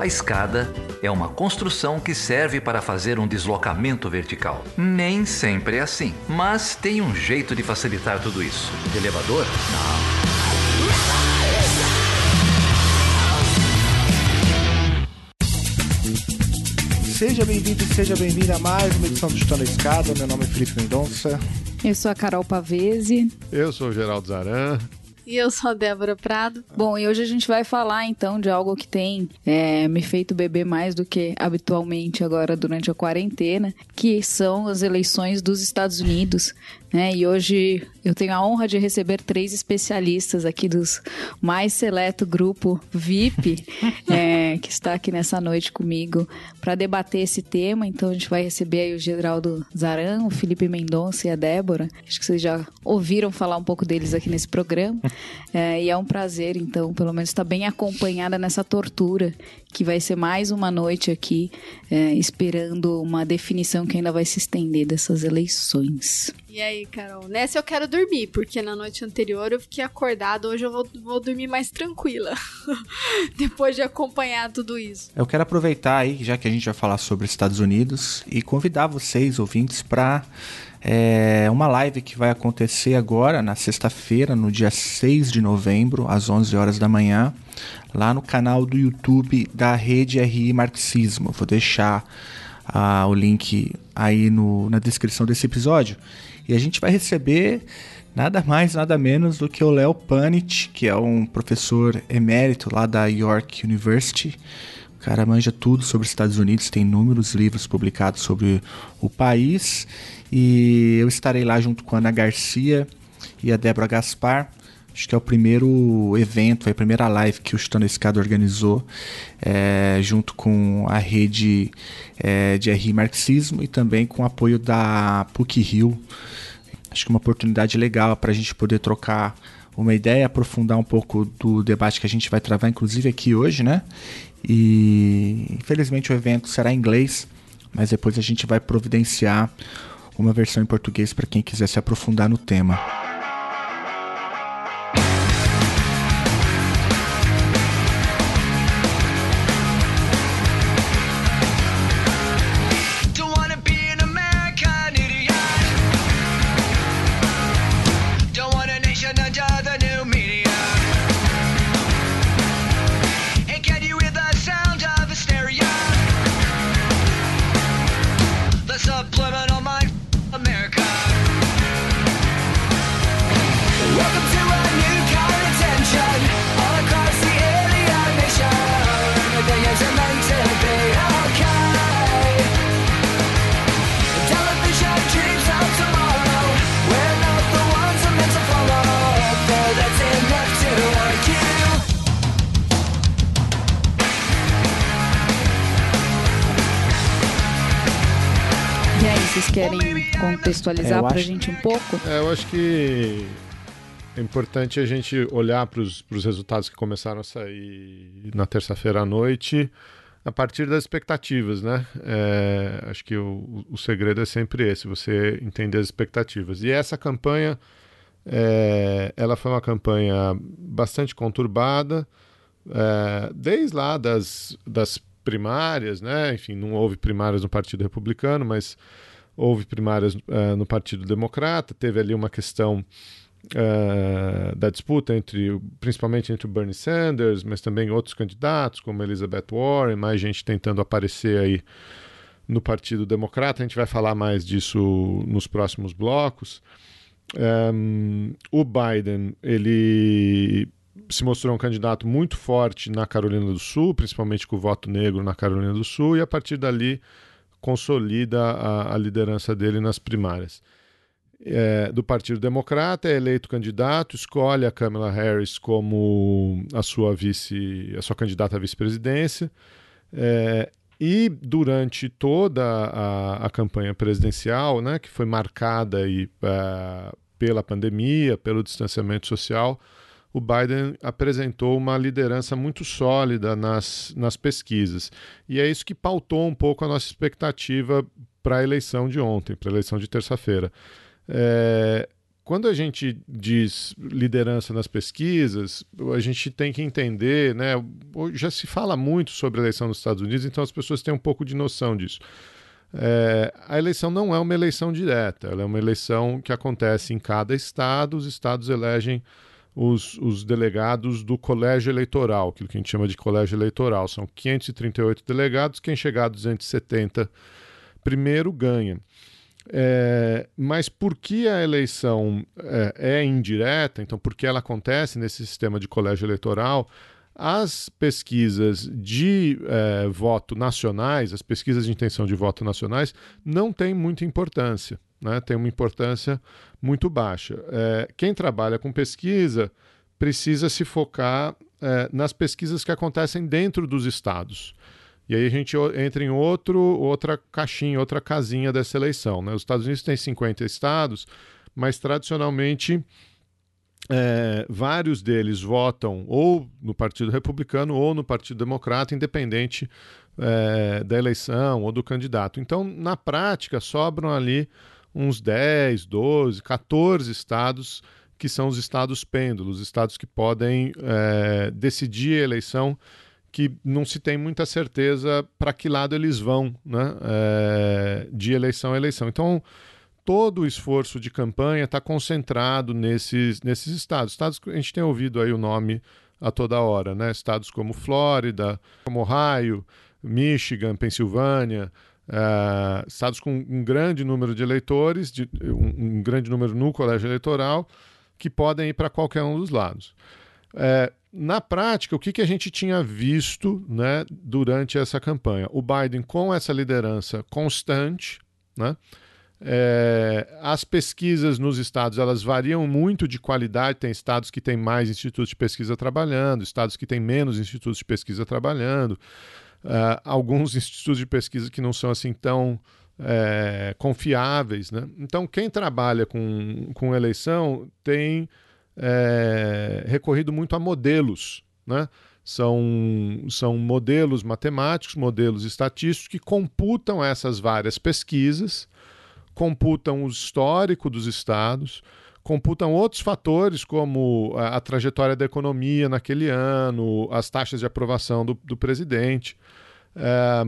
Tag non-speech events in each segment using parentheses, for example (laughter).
A escada é uma construção que serve para fazer um deslocamento vertical. Nem sempre é assim, mas tem um jeito de facilitar tudo isso. elevador? Não. Seja bem-vindo e seja bem-vinda a mais uma edição do Chutando a Escada. Meu nome é Felipe Mendonça. Eu sou a Carol Pavese. Eu sou o Geraldo Zaran. E eu sou a Débora Prado. Bom, e hoje a gente vai falar então de algo que tem é, me feito beber mais do que habitualmente agora durante a quarentena, que são as eleições dos Estados Unidos. Né? E hoje eu tenho a honra de receber três especialistas aqui dos mais seleto grupo VIP, (laughs) é, que está aqui nessa noite comigo para debater esse tema. Então a gente vai receber aí o Geraldo Zaran, o Felipe Mendonça e a Débora. Acho que vocês já ouviram falar um pouco deles aqui nesse programa. É, e é um prazer, então, pelo menos estar bem acompanhada nessa tortura, que vai ser mais uma noite aqui, é, esperando uma definição que ainda vai se estender dessas eleições. E aí, Carol? Nessa eu quero dormir, porque na noite anterior eu fiquei acordada, hoje eu vou, vou dormir mais tranquila, (laughs) depois de acompanhar tudo isso. Eu quero aproveitar aí, já que a gente vai falar sobre Estados Unidos, e convidar vocês, ouvintes, para é, uma live que vai acontecer agora, na sexta-feira, no dia 6 de novembro, às 11 horas da manhã, lá no canal do YouTube da Rede RI Marxismo. Vou deixar ah, o link aí no, na descrição desse episódio. E a gente vai receber nada mais, nada menos do que o Léo Panit, que é um professor emérito lá da York University. Cara manja tudo sobre os Estados Unidos, tem inúmeros livros publicados sobre o país. E eu estarei lá junto com a Ana Garcia e a Débora Gaspar. Acho que é o primeiro evento, a primeira live que o Chutando Escada organizou, é, junto com a rede é, de RI Marxismo e também com o apoio da PUC Rio. Acho que é uma oportunidade legal para a gente poder trocar uma ideia, aprofundar um pouco do debate que a gente vai travar, inclusive aqui hoje, né? E infelizmente o evento será em inglês, mas depois a gente vai providenciar uma versão em português para quem quiser se aprofundar no tema. Contextualizar é, para a gente um pouco? É, eu acho que é importante a gente olhar para os resultados que começaram a sair na terça-feira à noite a partir das expectativas, né? É, acho que o, o, segredo é sempre esse, você entender as expectativas. E essa campanha, é, ela foi uma campanha bastante conturbada, é, desde lá das, das primárias, né? Enfim, não houve primárias no Partido Republicano, mas houve primárias uh, no Partido Democrata, teve ali uma questão uh, da disputa entre, principalmente entre o Bernie Sanders, mas também outros candidatos, como Elizabeth Warren, mais gente tentando aparecer aí no Partido Democrata. A gente vai falar mais disso nos próximos blocos. Um, o Biden, ele se mostrou um candidato muito forte na Carolina do Sul, principalmente com o voto negro na Carolina do Sul, e a partir dali consolida a, a liderança dele nas primárias. É, do Partido Democrata, é eleito candidato, escolhe a Kamala Harris como a sua vice, a sua candidata à vice-presidência. É, e durante toda a, a, campanha presidencial, né, que foi marcada aí, uh, pela pandemia, pelo distanciamento social, o Biden apresentou uma liderança muito sólida nas, nas pesquisas. E é isso que pautou um pouco a nossa expectativa para a eleição de ontem, para a eleição de terça-feira. É, quando a gente diz liderança nas pesquisas, a gente tem que entender, né? Já se fala muito sobre a eleição nos Estados Unidos, então as pessoas têm um pouco de noção disso. É, a eleição não é uma eleição direta, ela é uma eleição que acontece em cada estado, os estados elegem os, os delegados do colégio eleitoral, aquilo que a gente chama de colégio eleitoral. São 538 delegados, quem chegar a 270 primeiro ganha. É, mas por que a eleição é, é, indireta, então por que ela acontece nesse sistema de colégio eleitoral, as pesquisas de é, voto nacionais, as pesquisas de intenção de voto nacionais, não têm muita importância, né? tem uma importância muito baixa. É, quem trabalha com pesquisa precisa se focar é, nas pesquisas que acontecem dentro dos estados. E aí a gente entra em outro, outra caixinha, outra casinha dessa eleição. Né? Os Estados Unidos têm 50 estados, mas tradicionalmente é, vários deles votam ou no Partido Republicano ou no Partido Democrata, independente é, da eleição ou do candidato. Então, na prática, sobram ali uns 10, 12, 14 estados que são os estados pêndulos, estados que podem é, decidir a eleição que não se tem muita certeza para que lado eles vão né, é, de eleição a eleição. Então, todo o esforço de campanha está concentrado nesses, nesses estados. Estados que a gente tem ouvido aí o nome a toda hora, né? Estados como Flórida, como Ohio, Michigan, Pensilvânia, uh, estados com um grande número de eleitores, de, um, um, grande número no colégio eleitoral, que podem ir para qualquer um dos lados. Uh, na prática, o que, que a gente tinha visto né, durante essa campanha? O Biden com essa liderança constante, né? É, as pesquisas nos estados elas variam muito de qualidade. Tem estados que têm mais institutos de pesquisa trabalhando, estados que têm menos institutos de pesquisa trabalhando, uh, alguns institutos de pesquisa que não são assim tão é, confiáveis. Né? Então, quem trabalha com, com eleição tem é, recorrido muito a modelos, né? São, são modelos matemáticos, modelos estatísticos que computam essas várias pesquisas, computam o histórico dos estados, computam outros fatores como a, a, trajetória da economia naquele ano, as taxas de aprovação do, do presidente, é,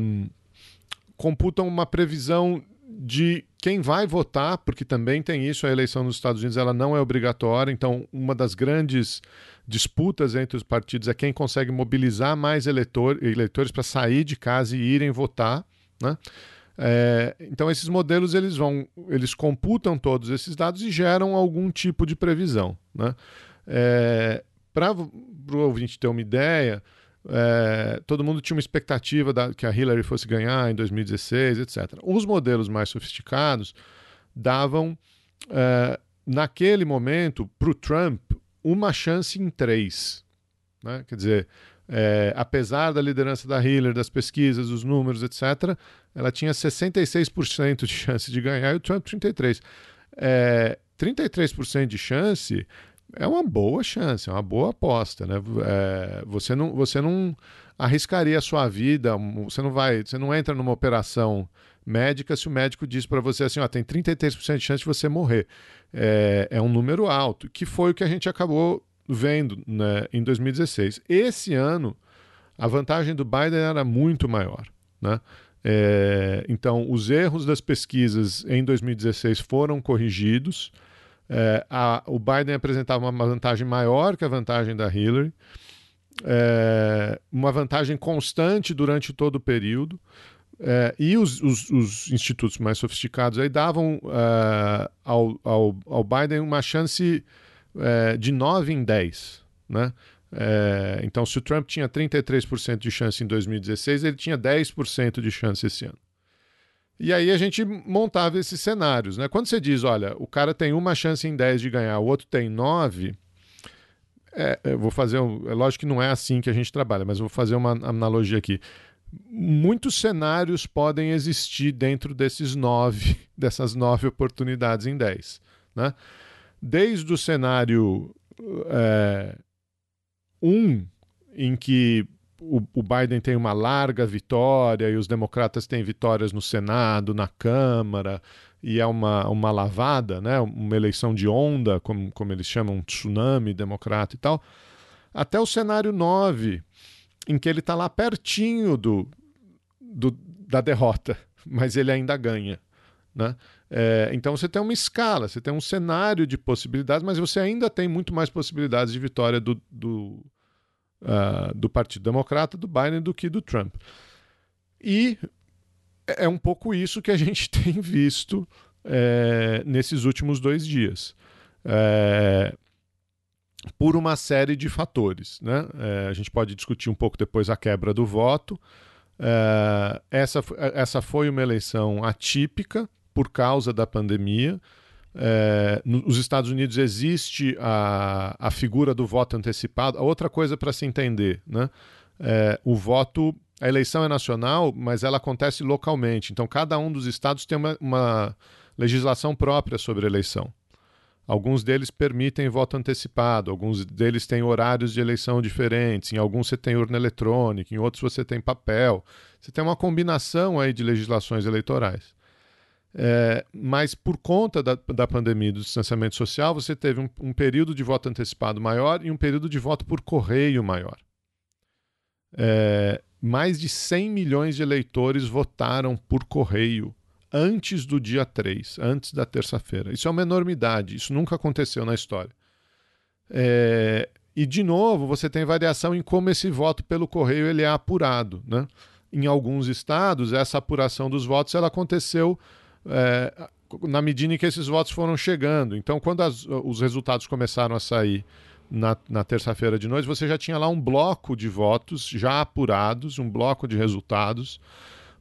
computam uma previsão de quem vai votar, porque também tem isso, a eleição nos Estados Unidos ela não é obrigatória, então uma das grandes disputas entre os partidos é quem consegue mobilizar mais eleitor, eleitores para sair de casa e irem votar, né? É, então esses modelos eles vão, eles computam todos esses dados e geram algum tipo de previsão, né? É, para o ouvinte ter uma ideia, é, todo mundo tinha uma expectativa da, que a Hillary fosse ganhar em 2016, etc. Os modelos mais sofisticados davam, é, naquele momento, para o Trump, uma chance em três. Né? Quer dizer, é, apesar da liderança da Hillary, das pesquisas, dos números, etc., ela tinha 66% de chance de ganhar e o Trump 33%. É, 33% de chance é uma boa chance, é uma boa aposta, né? É, você, não, você não arriscaria a sua vida, você não vai, você não entra numa operação médica se o médico diz para você assim, ó, tem 33% de chance de você morrer. É, é um número alto, que foi o que a gente acabou vendo né, em 2016. Esse ano, a vantagem do Biden era muito maior, né? É, então, os erros das pesquisas em 2016 foram corrigidos. É, a, o Biden apresentava uma vantagem maior que a vantagem da Hillary, é, uma vantagem constante durante todo o período. É, e os, os, os, institutos mais sofisticados aí davam é, ao, ao, ao, Biden uma chance é, de 9 em 10. Né? É, então, se o Trump tinha 33% de chance em 2016, ele tinha 10% de chance esse ano. E aí a gente montava esses cenários, né? Quando você diz, olha, o cara tem uma chance em 10 de ganhar, o outro tem 9, é, eu vou fazer, um, é lógico que não é assim que a gente trabalha, mas eu vou fazer uma analogia aqui. Muitos cenários podem existir dentro desses nove, (laughs) dessas nove oportunidades em 10, né? Desde o cenário 1, é, um, em que o, o, Biden tem uma larga vitória e os democratas têm vitórias no Senado, na Câmara, e é uma, uma lavada, né, uma eleição de onda, como, como eles chamam, um tsunami democrata e tal, até o cenário 9, em que ele está lá pertinho do, do, da derrota, (laughs) mas ele ainda ganha. Né? É, então você tem uma escala, você tem um cenário de possibilidades, mas você ainda tem muito mais possibilidades de vitória do, do, uh, do Partido Democrata, do Biden, do que do Trump. E é um pouco isso que a (laughs) gente tem visto é, nesses últimos dois dias. É, por uma série de fatores. Né? É, a gente pode discutir um pouco depois a quebra do voto. É, essa, essa foi uma eleição atípica por causa da pandemia. É, nos Estados Unidos existe a, a figura do voto antecipado. Outra coisa para se entender, né? É, o voto a eleição é nacional, mas ela acontece localmente. Então, cada um dos estados tem uma, uma legislação própria sobre eleição. Alguns deles permitem voto antecipado, alguns deles têm horários de eleição diferentes, em alguns você tem urna eletrônica, em outros você tem papel. Você tem uma combinação aí de legislações eleitorais. É, mas por conta da, da pandemia e do distanciamento social, você teve um, um período de voto antecipado maior e um período de voto por correio maior. É, mais de 100 milhões de eleitores votaram por correio antes do dia 3, antes da terça-feira. Isso é uma enormidade, isso nunca aconteceu na história. É, e, de novo, você tem variação em como esse voto pelo correio ele é apurado. Né? Em alguns estados, essa apuração dos votos ela aconteceu é, na medida em que esses votos foram chegando. Então, quando as, os resultados começaram a sair na, na terça-feira de noite, você já tinha lá um bloco de votos já apurados, um bloco de resultados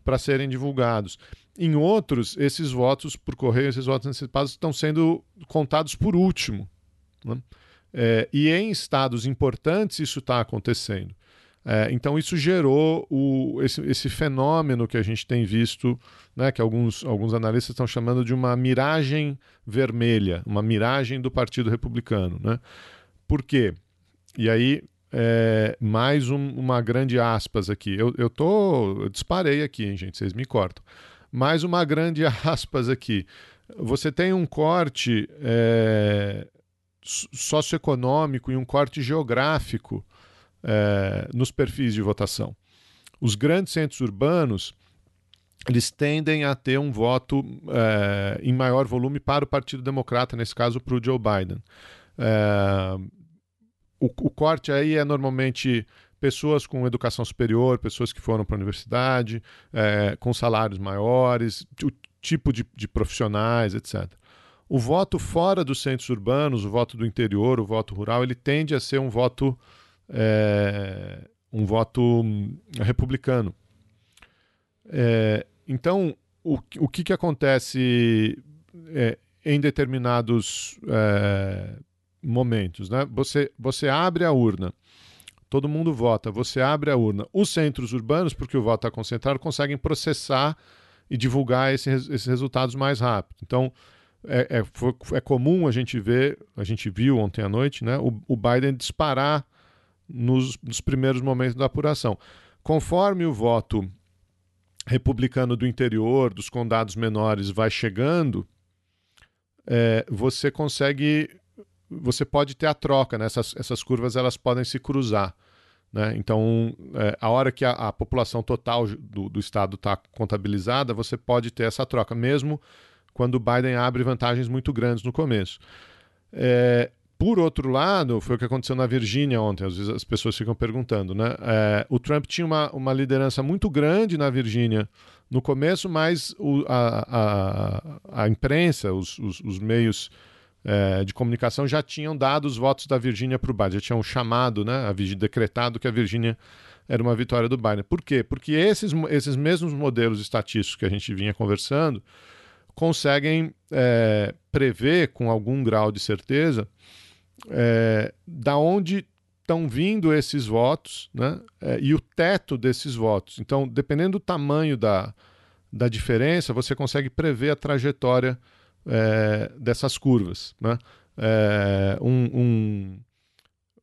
para serem divulgados. Em outros, esses votos por correio, esses votos antecipados estão sendo contados por último. Né? É, e em estados importantes isso está acontecendo. É, então isso gerou o, esse, esse, fenômeno que a gente tem visto, né, que alguns, alguns analistas estão chamando de uma miragem vermelha, uma miragem do Partido Republicano. Né? Por quê? E aí, é, mais um, uma grande aspas aqui. Eu, eu tô. Eu disparei aqui, hein, gente? Vocês me cortam. Mais uma grande (laughs) aspas aqui. Você tem um corte é, socioeconômico e um corte geográfico é, nos perfis de votação. Os grandes centros urbanos eles tendem a ter um voto é, em maior volume para o Partido Democrata, nesse caso para o Joe Biden. É, o, o corte aí é normalmente pessoas com educação superior, pessoas que foram para a universidade, é, com salários maiores, o tipo de, de, profissionais, etc. O voto fora dos centros urbanos, o voto do interior, o voto rural, ele tende a ser um voto é, um voto republicano. É, então, o, o que, que acontece é, em determinados é, momentos. Né? Você, você abre a urna, todo mundo vota, você abre a urna. Os centros urbanos, porque o voto está concentrado, conseguem processar e divulgar esse, esses resultados mais rápido. Então, é, é, é, comum a gente ver, a gente viu ontem à noite, né, o, o Biden disparar nos, nos primeiros momentos da apuração. Conforme o voto republicano do interior, dos condados menores, vai chegando, é, você consegue você pode ter a troca, né? essas, essas curvas elas podem se cruzar. Né? Então, é, a hora que a, a população total do, do estado está contabilizada, você pode ter essa troca, mesmo quando o Biden abre vantagens muito grandes no começo. É, por outro lado, foi o que aconteceu na Virgínia ontem, às vezes as pessoas ficam perguntando, né? É, o Trump tinha uma, uma liderança muito grande na Virgínia no começo, mas o, a, a, a imprensa, os, os, os meios é, de comunicação já tinham dado os votos da Virgínia para o Biden, já tinham chamado, né, a, decretado que a Virgínia era uma vitória do Biden. Por quê? Porque esses, esses mesmos modelos estatísticos que a gente vinha conversando conseguem é, prever com algum grau de certeza é, da onde estão vindo esses votos né, é, e o teto desses votos. Então, dependendo do tamanho da, da diferença, você consegue prever a trajetória é, dessas curvas. Né? É, um, um,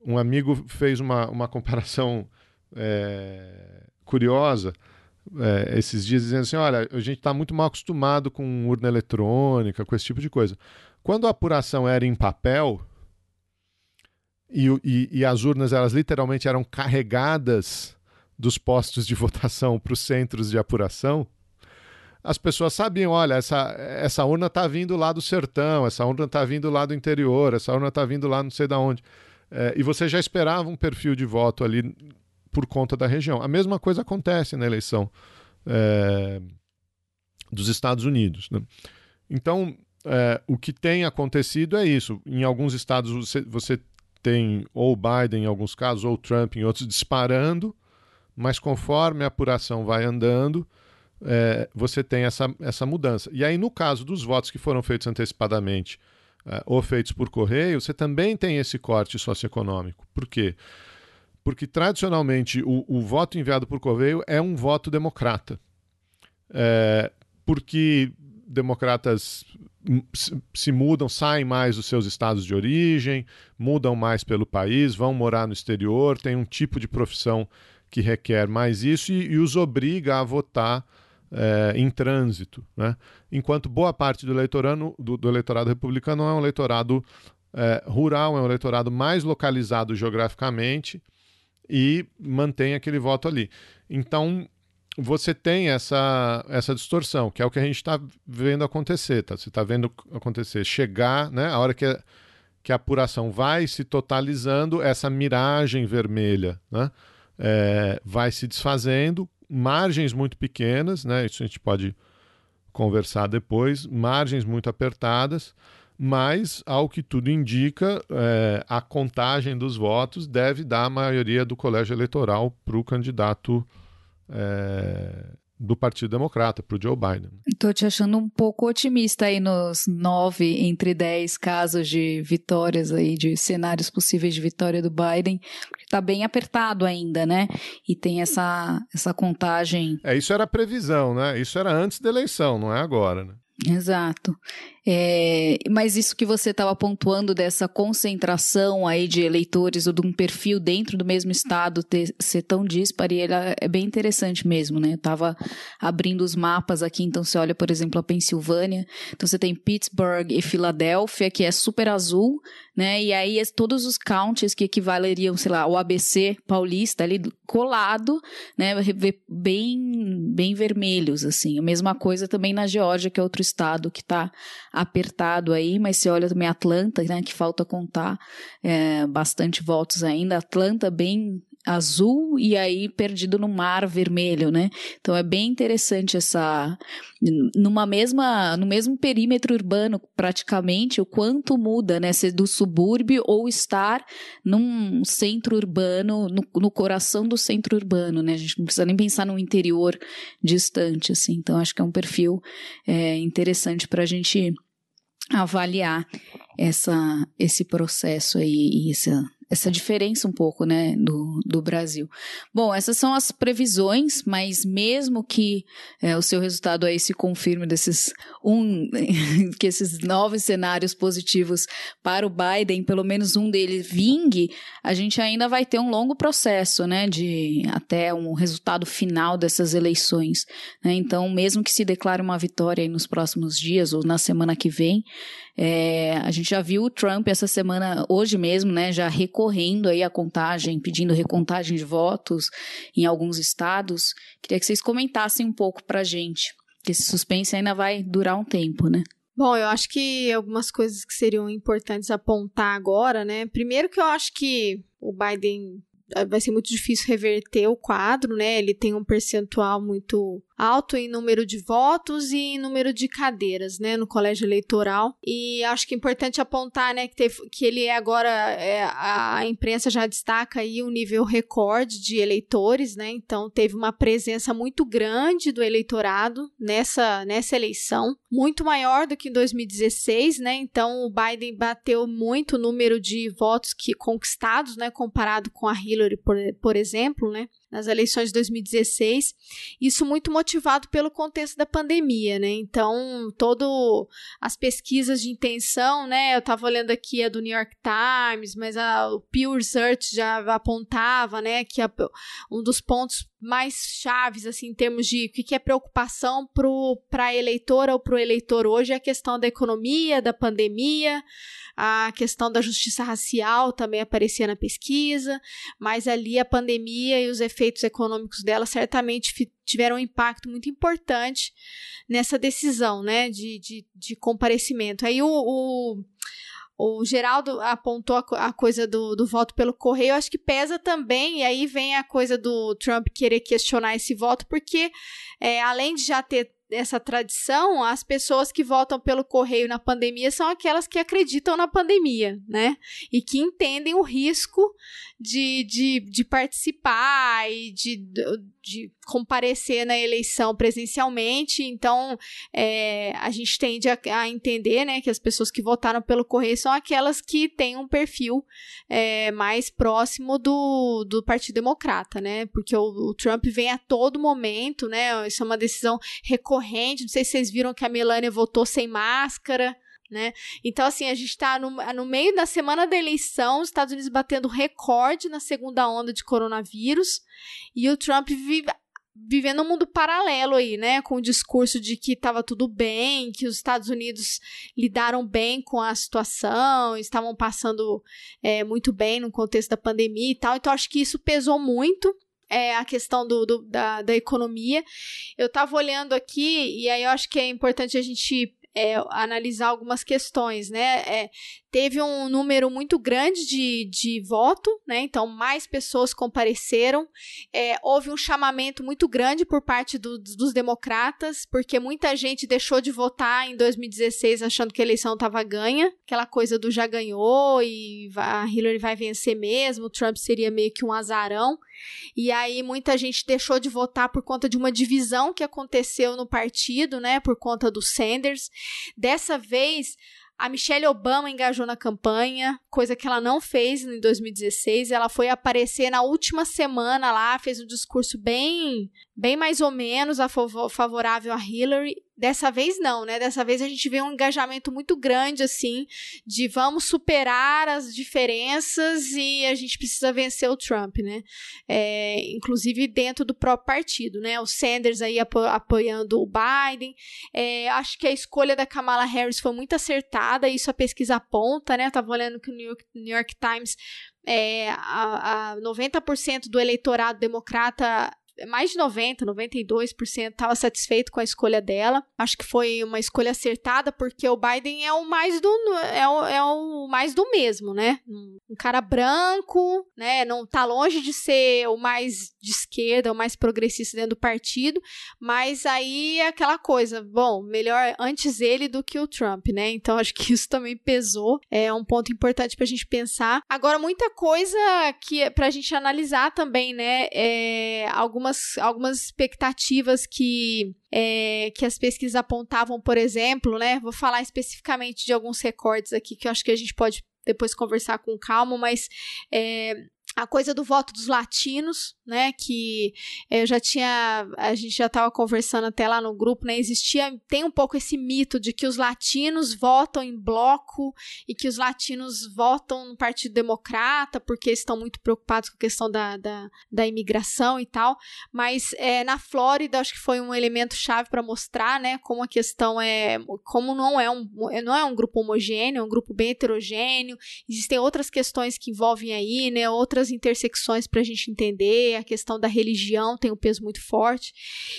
um, amigo fez uma, uma (laughs) comparação é, curiosa é, esses dias dizendo assim: olha, a gente está muito mal acostumado com urna eletrônica, com esse tipo de coisa. Quando a apuração era em papel e, e, e as urnas elas literalmente eram carregadas dos postos de (laughs) votação para os centros de apuração, as pessoas sabiam, olha, essa, essa urna está vindo lá do sertão, essa urna está vindo lá do interior, essa urna está vindo lá não sei de onde. É, e você já esperava um perfil de voto ali por conta da região. A mesma coisa acontece na eleição é, dos Estados Unidos. Né? Então, é, o que tem acontecido é isso. Em alguns estados você, você tem ou Biden em alguns casos, ou Trump em outros, disparando, mas conforme a apuração vai andando, é, você tem essa, essa mudança. E aí, no caso dos votos que foram feitos antecipadamente é, ou feitos por correio, você também tem esse corte socioeconômico. Por quê? Porque tradicionalmente o, o voto enviado por correio é um voto democrata. É, porque democratas se mudam, saem mais dos seus estados de origem, mudam mais pelo país, vão morar no exterior, tem um tipo de profissão que requer mais isso e, e os obriga a votar é, em trânsito. Né? Enquanto boa parte do, eleitorado, do, do eleitorado republicano é um eleitorado é, rural, é um eleitorado mais localizado geograficamente e mantém aquele voto ali. Então, você tem essa, essa distorção, que é o que a gente está vendo acontecer. Tá? Você está vendo acontecer, chegar, né, a hora que a, que a apuração vai se totalizando, essa miragem vermelha né, é, vai se desfazendo, margens muito pequenas, né, isso a gente pode conversar depois, margens muito apertadas, mas, ao que tudo indica, é, a contagem dos votos deve dar a maioria do colégio eleitoral para o candidato é, do Partido Democrata, para o Joe Biden. Estou te achando um pouco otimista aí nos nove entre dez casos de vitórias aí, de cenários possíveis de vitória do Biden, porque está bem apertado ainda, né? E tem essa, essa contagem. É, isso era previsão, né? Isso era antes da eleição, não é agora, né? Exato. É, mas isso que você estava pontuando dessa concentração aí de eleitores ou de um perfil dentro do mesmo estado ter, ser tão dispare, é bem interessante mesmo, né? Eu estava abrindo os mapas aqui, então você olha, por exemplo, a Pensilvânia, então você tem Pittsburgh e Filadélfia, que é super azul, né? E aí todos os counties que equivaleriam, sei lá, o ABC paulista ali colado, né? Bem, bem vermelhos, assim. A mesma coisa também na Geórgia, que é outro estado que está apertado aí, mas se olha também Atlanta, né? Que falta contar é, bastante votos ainda. Atlanta bem azul e aí perdido no mar vermelho, né? Então é bem interessante essa numa mesma no mesmo perímetro urbano praticamente o quanto muda, né? Ser do subúrbio ou estar num centro urbano, no, no coração do centro urbano, né? A gente não precisa nem pensar no interior distante, assim. Então acho que é um perfil é, interessante para a gente avaliar essa, esse processo aí e essa essa diferença um pouco, né, do, do Brasil. Bom, essas são as previsões, mas mesmo que é, o seu resultado aí se confirme desses um, (laughs) que esses novos cenários positivos para o Biden, pelo menos um deles vingue, a gente ainda vai ter um longo processo, né, de até um resultado final dessas eleições. Né? Então, mesmo que se declare uma vitória nos próximos dias ou na semana que vem, é, a gente já viu o Trump essa semana, hoje mesmo, né, já recorrendo aí à contagem, pedindo recontagem de votos em alguns estados. Queria que vocês comentassem um pouco pra gente, que esse suspense ainda vai durar um tempo, né? Bom, eu acho que algumas coisas que seriam importantes apontar agora, né? Primeiro que eu acho que o Biden eh, vai ser muito difícil reverter o quadro, né? Ele tem um percentual muito alto em número de votos e em número de cadeiras, né, no colégio eleitoral. E acho que é importante apontar, né, que, teve, que ele é agora, é, a imprensa já destaca aí o nível recorde de eleitores, né, então teve uma presença muito grande do eleitorado nessa, nessa eleição, muito maior do que em 2016, né, então o Biden bateu muito o número de votos que conquistados, né, comparado com a Hillary, por, por exemplo, né. Nas eleições de 2016. Isso muito motivado pelo contexto da pandemia, né? Então, todo as pesquisas de intenção, né? Eu estava olhando aqui a do New York Times, mas a, o Pew Research já apontava, né, que a, um dos pontos mais chaves, assim, em termos de o que, que é preocupação para a eleitora ou para o eleitor hoje é a questão da economia, da pandemia, a questão da justiça racial também aparecia na pesquisa, mas ali a pandemia e os efeitos econômicos dela certamente tiveram um impacto muito importante nessa decisão, né, de, de, de comparecimento. Aí o, o o Geraldo apontou a, coisa do, do, voto pelo correio, acho que pesa também, e aí vem a coisa do Trump querer questionar esse voto, porque é, além de já ter essa tradição, as pessoas que votam pelo correio na pandemia são aquelas que acreditam na pandemia, né? E que entendem o risco de, de, de participar e de, de comparecer na eleição presencialmente. Então, é, a gente tende a, a, entender né, que as pessoas que votaram pelo correio são aquelas que têm um perfil é, mais próximo do, do Partido Democrata, né? Porque o, o, Trump vem a todo momento, né? Isso é uma decisão recorrente. Não sei se vocês viram que a Melania votou sem máscara né? Então, assim, a gente está no, no meio da semana da eleição, os Estados Unidos batendo recorde na segunda onda de coronavírus, e o Trump vive, vivendo um mundo paralelo aí, né? Com o discurso de que estava tudo bem, que os Estados Unidos lidaram bem com a situação, estavam passando é, muito bem no contexto da pandemia e tal. Então, acho que isso pesou muito. É a questão do, do da, da economia. Eu estava olhando aqui, e aí eu acho que é importante a gente é, analisar algumas questões, né? É, teve um número muito grande de, de voto, né? Então, mais pessoas compareceram. É, houve um chamamento muito grande por parte do, dos democratas, porque muita gente deixou de votar em 2016 achando que a eleição estava ganha. Aquela coisa do já ganhou e a Hillary vai vencer mesmo, o Trump seria meio que um azarão. E aí muita gente deixou de votar por conta de uma divisão que aconteceu no partido, né? Por conta do Sanders. Dessa vez, a Michelle Obama engajou na campanha, coisa que ela não fez em 2016. Ela foi aparecer na última semana lá, fez um discurso bem, bem mais ou menos a favorável a Hillary Dessa vez não, né? Dessa vez a gente vê um engajamento muito grande, assim, de vamos superar as diferenças e a gente precisa vencer o Trump, né? É, inclusive dentro do próprio partido, né? O Sanders aí apo apoiando o Biden. É, acho que a escolha da Kamala Harris foi muito acertada, isso a pesquisa aponta, né? Eu tava olhando que o New York, New York Times é, a, a 90% do eleitorado democrata mais de 90, 92% estava satisfeito com a escolha dela. Acho que foi uma escolha acertada porque o Biden é o mais do é o, é o mais do mesmo, né? Um cara branco, né? Não tá longe de ser o mais de esquerda, o mais progressista dentro do partido, mas aí é aquela coisa, bom, melhor antes ele do que o Trump, né? Então acho que isso também pesou. É um ponto importante para a gente pensar. Agora muita coisa que é para a gente analisar também, né? É, algumas algumas, expectativas que, é, que as pesquisas apontavam, por exemplo, né? Vou falar especificamente de alguns recortes aqui que eu acho que a gente pode depois conversar com calma, mas é, a coisa do voto dos latinos, né, que eu já tinha, a gente já estava conversando até lá no grupo, né, existia, tem um pouco esse mito de que os latinos votam em bloco e que os latinos votam no Partido Democrata porque estão muito preocupados com a questão da, da, da imigração e tal, mas é, na Flórida acho que foi um elemento chave para mostrar, né, como a questão é, como não é um, não é um grupo homogêneo, é um grupo bem heterogêneo, existem outras questões que envolvem aí, né, outras muitas intersecções para a gente entender. A questão da religião tem um peso muito forte.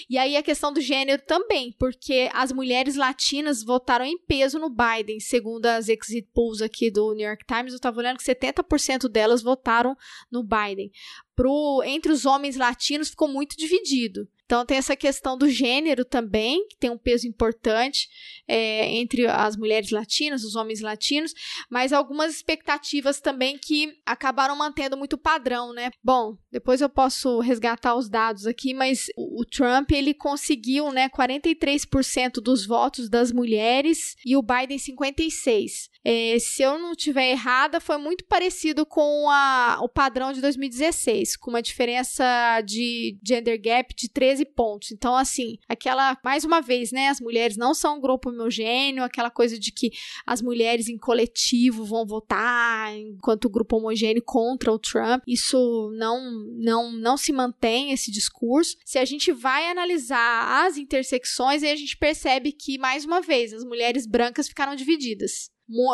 E aí a questão do gênero também, porque as mulheres latinas votaram em peso no Biden, segundo as exit polls aqui do New York Times. Eu estava olhando que 70% delas votaram no Biden. Pro, entre os homens latinos ficou muito dividido. Então tem essa questão do gênero também, que tem um peso importante é, entre as mulheres latinas, os homens latinos, mas algumas expectativas também que acabaram mantendo muito padrão, né? Bom, depois eu posso resgatar os dados aqui, mas o, o Trump ele conseguiu, né, 43% dos votos das mulheres e o Biden 56. É, se eu não tiver errada, foi muito parecido com a, o padrão de 2016, com uma diferença de gender gap de 13 pontos. Então, assim, aquela, mais uma vez, né, as mulheres não são um grupo homogêneo, aquela coisa de que as mulheres em coletivo vão votar enquanto grupo homogêneo contra o Trump. Isso não, não, não se mantém, esse discurso. Se a gente vai analisar as intersecções, aí a gente percebe que, mais uma vez, as mulheres brancas ficaram divididas.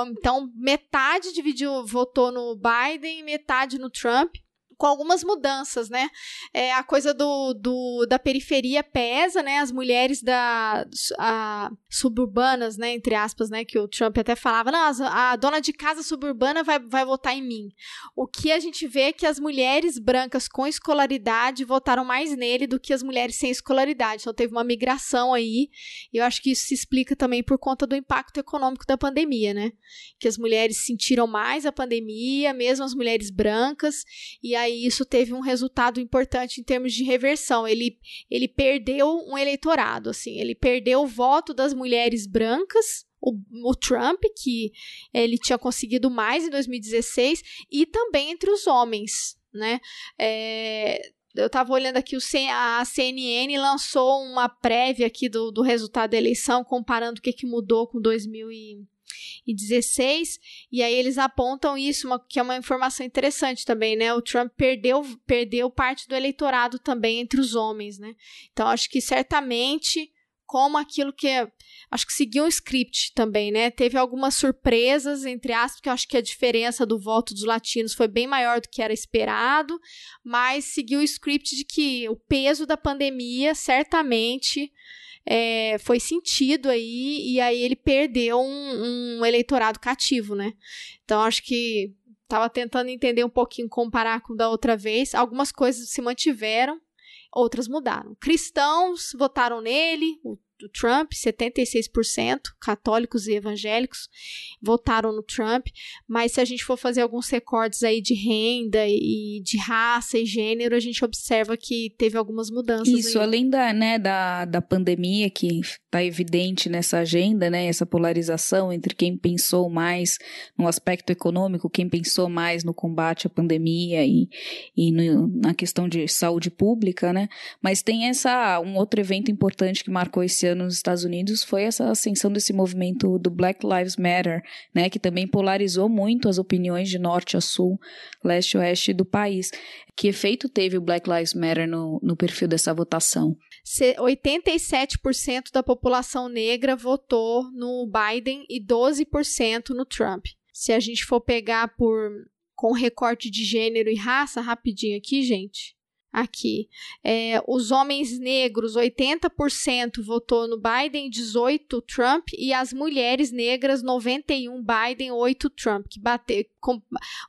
Então, metade dividiu, votou no Biden, metade no Trump com algumas mudanças, né? É, a coisa do, do, da periferia pesa, né? As mulheres da a, suburbanas, né? Entre aspas, né? Que o Trump até falava, não, a, dona de casa suburbana vai, vai votar em mim. O que a gente vê é que as mulheres brancas com escolaridade votaram mais nele do que as mulheres sem escolaridade. Então teve uma migração aí. E eu acho que isso se explica também por conta do impacto econômico da pandemia, né? Que as mulheres sentiram mais a pandemia, mesmo as mulheres brancas, e aí aí isso teve um resultado importante em termos de reversão. Ele, ele perdeu um eleitorado, assim, ele perdeu o voto das mulheres brancas, o, o, Trump, que ele tinha conseguido mais em 2016, e também entre os homens, né? É, eu estava olhando aqui, o a CNN lançou uma prévia aqui do, do resultado da eleição, comparando o que, que mudou com 2000 e 2016, e aí eles apontam isso, uma, que é uma informação interessante também, né? O Trump perdeu, perdeu parte do eleitorado também entre os homens, né? Então acho que certamente como aquilo que é, acho que seguiu um script também, né? Teve algumas surpresas, entre aspas, que eu acho que a diferença do voto dos latinos foi bem maior do que era esperado, mas seguiu o script de que o peso da pandemia certamente é, foi sentido aí, e aí ele perdeu um, um eleitorado cativo, né? Então acho que estava tentando entender um pouquinho, comparar com da outra vez. Algumas coisas se mantiveram, outras mudaram. Cristãos votaram nele, o do Trump, 76% católicos e evangélicos votaram no Trump, mas se a gente for fazer alguns recortes aí de renda e de raça e gênero, a gente observa que teve algumas mudanças. Isso, aí. além da, né, da, da pandemia que está evidente nessa agenda, né, essa polarização entre quem pensou mais no aspecto econômico, quem pensou mais no combate à pandemia e, e no, na questão de saúde pública, né, mas tem essa um outro evento importante que marcou esse ano nos Estados Unidos foi essa ascensão desse movimento do Black Lives Matter, né, que também polarizou muito as opiniões de norte a sul, leste e oeste do país. Que efeito teve o Black Lives Matter no, no perfil dessa votação? 87% da população negra votou no Biden e 12% no Trump. Se a gente for pegar por com recorte de gênero e raça, rapidinho aqui, gente aqui. É, os homens negros, 80% votou no Biden, 18% Trump, e as mulheres negras, 91% Biden, 8% Trump, que bateu, com,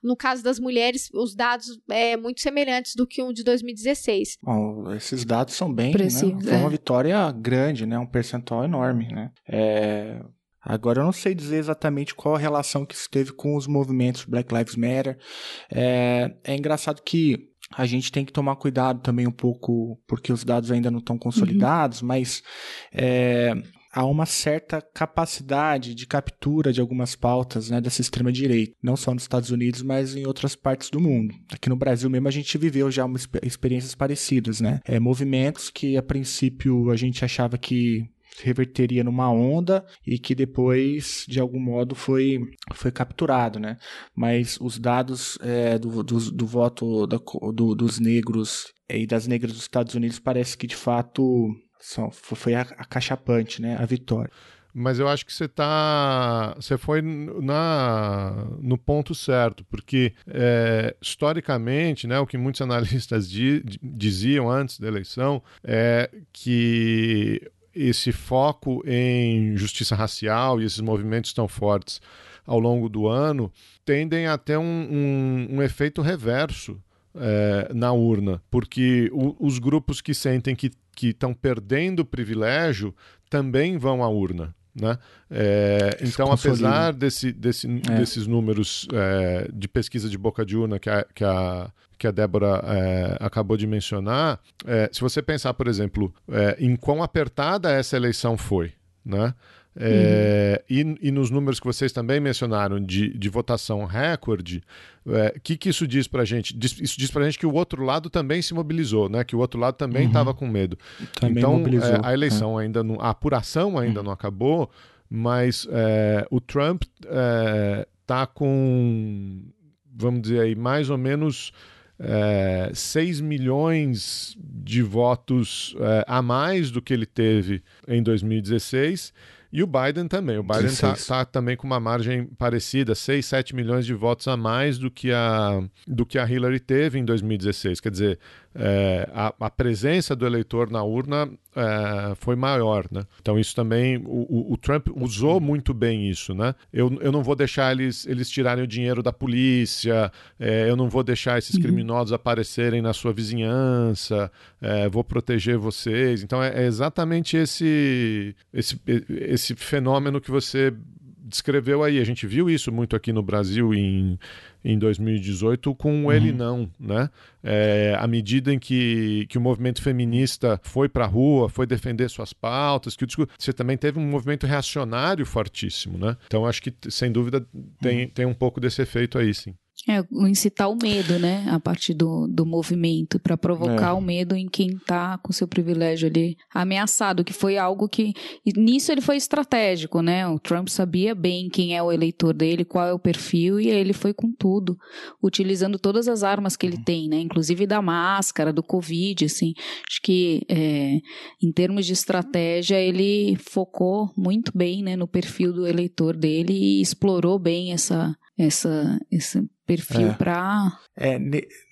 no caso das mulheres, os dados é muito semelhantes do que um de 2016. Bom, esses dados são bem, né, foi uma é. vitória grande, né, um percentual enorme, né. É, Agora eu não sei dizer exatamente qual a relação que isso teve com os movimentos Black Lives Matter. É, é engraçado que a gente tem que tomar cuidado também um pouco, porque os dados ainda não estão consolidados, uhum. mas é, há uma certa capacidade de captura de algumas pautas né, dessa extrema-direita, não só nos Estados Unidos, mas em outras partes do mundo. Aqui no Brasil mesmo a gente viveu já experiências parecidas, né? É, movimentos que a princípio a gente achava que reverteria numa onda e que depois, de algum modo, foi, foi capturado, né? Mas os dados é, do, do, do, voto da, do, dos negros e das negras dos Estados Unidos parece que, de fato, são, foi acachapante, né? A vitória. Mas eu acho que você tá, você foi na, no ponto certo, porque é, historicamente, né, o que muitos (laughs) analistas di, diziam antes da eleição é que esse foco em justiça racial e esses movimentos tão fortes ao longo do ano tendem a ter um, um, um efeito reverso é, na urna, porque o, os grupos que sentem que estão perdendo privilégio também vão à urna. Né? É, então, apesar desse, desse, é. desses números é, de pesquisa de boca de urna que a, que a, que a Débora é, acabou de mencionar, é, se você pensar, por exemplo, é, em quão apertada essa eleição foi, né? É, uhum. e, e, nos números que vocês também mencionaram de, de votação recorde, o é, que, que isso diz para a gente? Diz, isso diz para a gente que o outro lado também se mobilizou, né? que o outro lado também estava uhum. com medo. Também então, é, a eleição é. ainda não, a apuração ainda uhum. não acabou, mas é, o Trump está com, vamos dizer aí, mais ou menos é, 6 milhões de votos é, a mais do que ele teve em 2016 e o Biden também. O Biden está tá também com uma margem parecida, 6, 7 milhões de votos a mais do que a, do que a Hillary teve em 2016. Quer dizer, é, a, a, presença do eleitor na urna é, foi maior, né? Então isso também, o, o, Trump usou muito bem isso, né? Eu, eu não vou deixar eles, eles tirarem o dinheiro da polícia, é, eu não vou deixar esses uhum. criminosos aparecerem na sua vizinhança, é, vou proteger vocês. Então é, é exatamente esse, esse, esse fenômeno que você descreveu aí. A gente viu isso muito aqui no Brasil em, em 2018 com o Ele uhum. Não, né? É, à medida em que, que o movimento feminista foi para a rua, foi defender suas pautas, que o você também teve um movimento reacionário fortíssimo, né? Então acho que, sem dúvida, tem, uhum. tem um pouco desse efeito aí, sim. É, incitar o medo, né? A partir do, do movimento, para provocar é. o medo em quem está com seu privilégio ali ameaçado, que foi algo que. Nisso ele foi estratégico, né? O Trump sabia bem quem é o eleitor dele, qual é o perfil, e aí ele foi com tudo, utilizando todas as armas que ele tem, né? Inclusive da máscara, do Covid, assim. Acho que é, em termos de estratégia, ele focou muito bem né, no perfil do eleitor dele e explorou bem essa, essa, esse perfil é. para. É,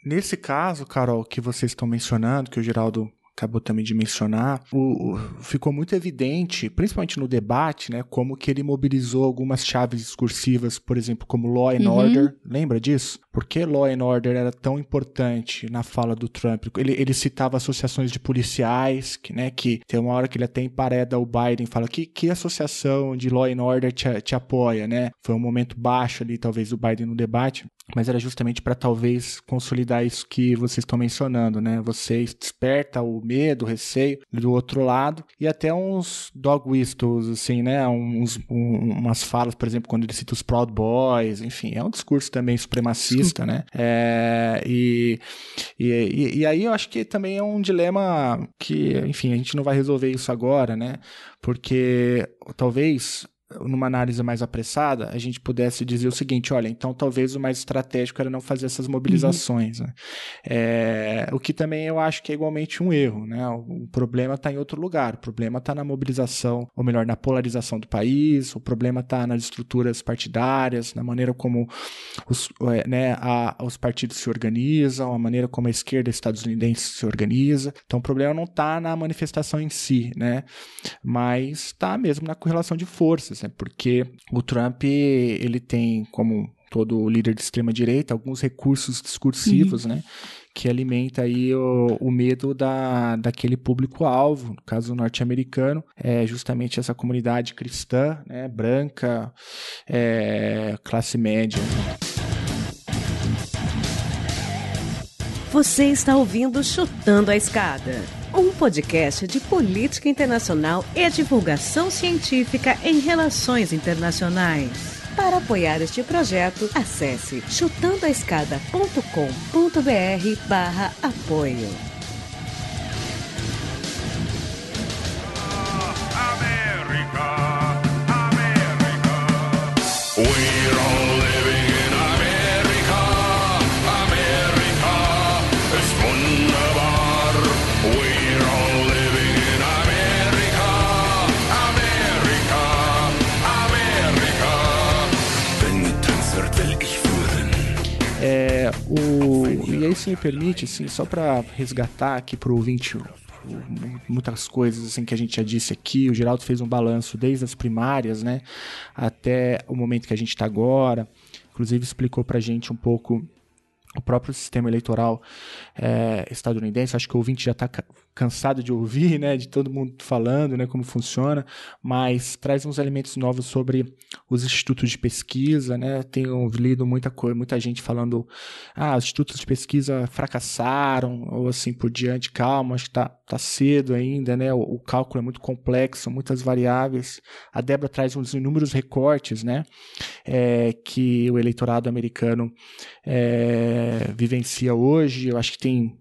nesse caso, Carol, que vocês estão mencionando, que o Geraldo acabou também de mencionar, o, o, ficou muito evidente, principalmente no debate, né, como que ele mobilizou algumas chaves discursivas, por exemplo, como law and uhum. order. Lembra disso? Por que law and order era tão importante na fala do Trump? Ele, ele citava associações de policiais, que, né, que tem uma hora que ele até empareda o Biden, fala que que associação de law and order te, te apoia, né? Foi um momento baixo ali, talvez, do Biden no debate mas era justamente para talvez consolidar isso que vocês estão mencionando, né? Você desperta o medo, receio do outro lado e até uns dog whistles, assim, né? Uns, um, umas falas, por exemplo, quando ele cita os Proud Boys, enfim, é um discurso também supremacista, né? É, e, e, e aí eu acho que também é um dilema que, enfim, a gente não vai resolver isso agora, né? Porque talvez numa análise mais apressada, a gente pudesse dizer o seguinte: olha, então talvez o mais estratégico era não fazer essas mobilizações. Uhum. Né? É, o que também eu acho que é igualmente um erro. Né? O, problema está em outro lugar. O problema está na mobilização, ou melhor, na polarização do país, o problema está nas estruturas partidárias, na maneira como os, é, né, a, os partidos se organizam, a maneira como a esquerda estadunidense se organiza. Então o problema não está na manifestação em si, né? mas está mesmo na correlação de forças né? Porque o Trump, ele tem, como todo líder de extrema direita, alguns recursos discursivos, uhum. né? Que alimenta aí o, o medo da, daquele público-alvo, no caso norte-americano, é justamente essa comunidade cristã, né? Branca, é, classe média. Você está ouvindo Chutando a Escada um podcast de política internacional e divulgação científica em relações internacionais. Para apoiar este projeto, acesse chutandoaescada.com.br barra apoio. América, América. O, e aí, se me permite, assim, só para resgatar aqui para o ouvinte muitas coisas assim que a gente já disse aqui. O Geraldo fez um balanço desde as primárias, né, até o momento que a gente está agora. Inclusive explicou para gente um pouco o próprio sistema eleitoral é, estadunidense. Acho que o ouvinte já está cansado de ouvir, né, de todo mundo falando, né, como funciona, mas traz uns elementos novos sobre os institutos de pesquisa, né, tenho lido muita coisa, muita gente falando, ah, os institutos de pesquisa fracassaram, ou assim por diante, calma, acho que tá, tá cedo ainda, né, o, o cálculo é muito complexo, muitas variáveis, a Débora traz uns inúmeros recortes, né, é, que o eleitorado americano é, vivencia hoje, eu acho que tem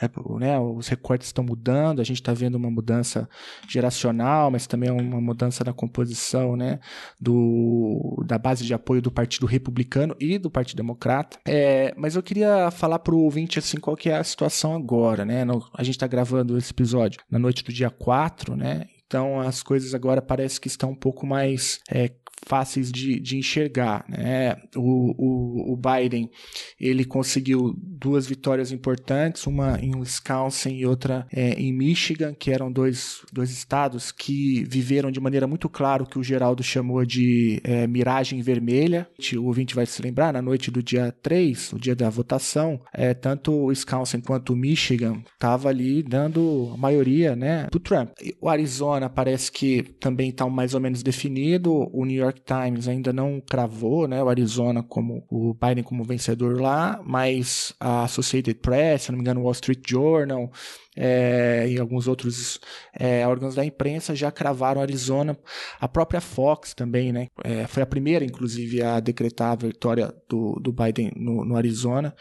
é, né, os recortes estão mudando, a gente está vendo uma mudança geracional, mas também uma mudança na composição né, do, da base de apoio do Partido Republicano e do Partido Democrata. É, mas eu queria falar para o ouvinte assim, qual que é a situação agora. Né? No, a gente está gravando esse episódio na noite do dia 4, né? Então as coisas agora parece que estão um pouco mais é, fáceis de, de enxergar. Né? O, o, o, Biden ele conseguiu duas vitórias importantes, uma em Wisconsin e outra é, em Michigan, que eram dois, dois estados que viveram de maneira muito clara o que o Geraldo chamou de é, miragem vermelha. O ouvinte vai se lembrar, na noite do dia 3, o dia da votação, é, tanto Wisconsin quanto Michigan estava ali dando a maioria né, para o Trump. O Arizona parece que também está mais ou menos definido, o New York York Times ainda não cravou né, o Arizona como o Biden como vencedor lá, mas a Associated Press, se não me engano, o Wall Street Journal é, e alguns outros é, órgãos da imprensa já cravaram Arizona. A própria Fox também, né? É, foi a primeira, inclusive, a decretar a vitória do, do Biden no, no Arizona.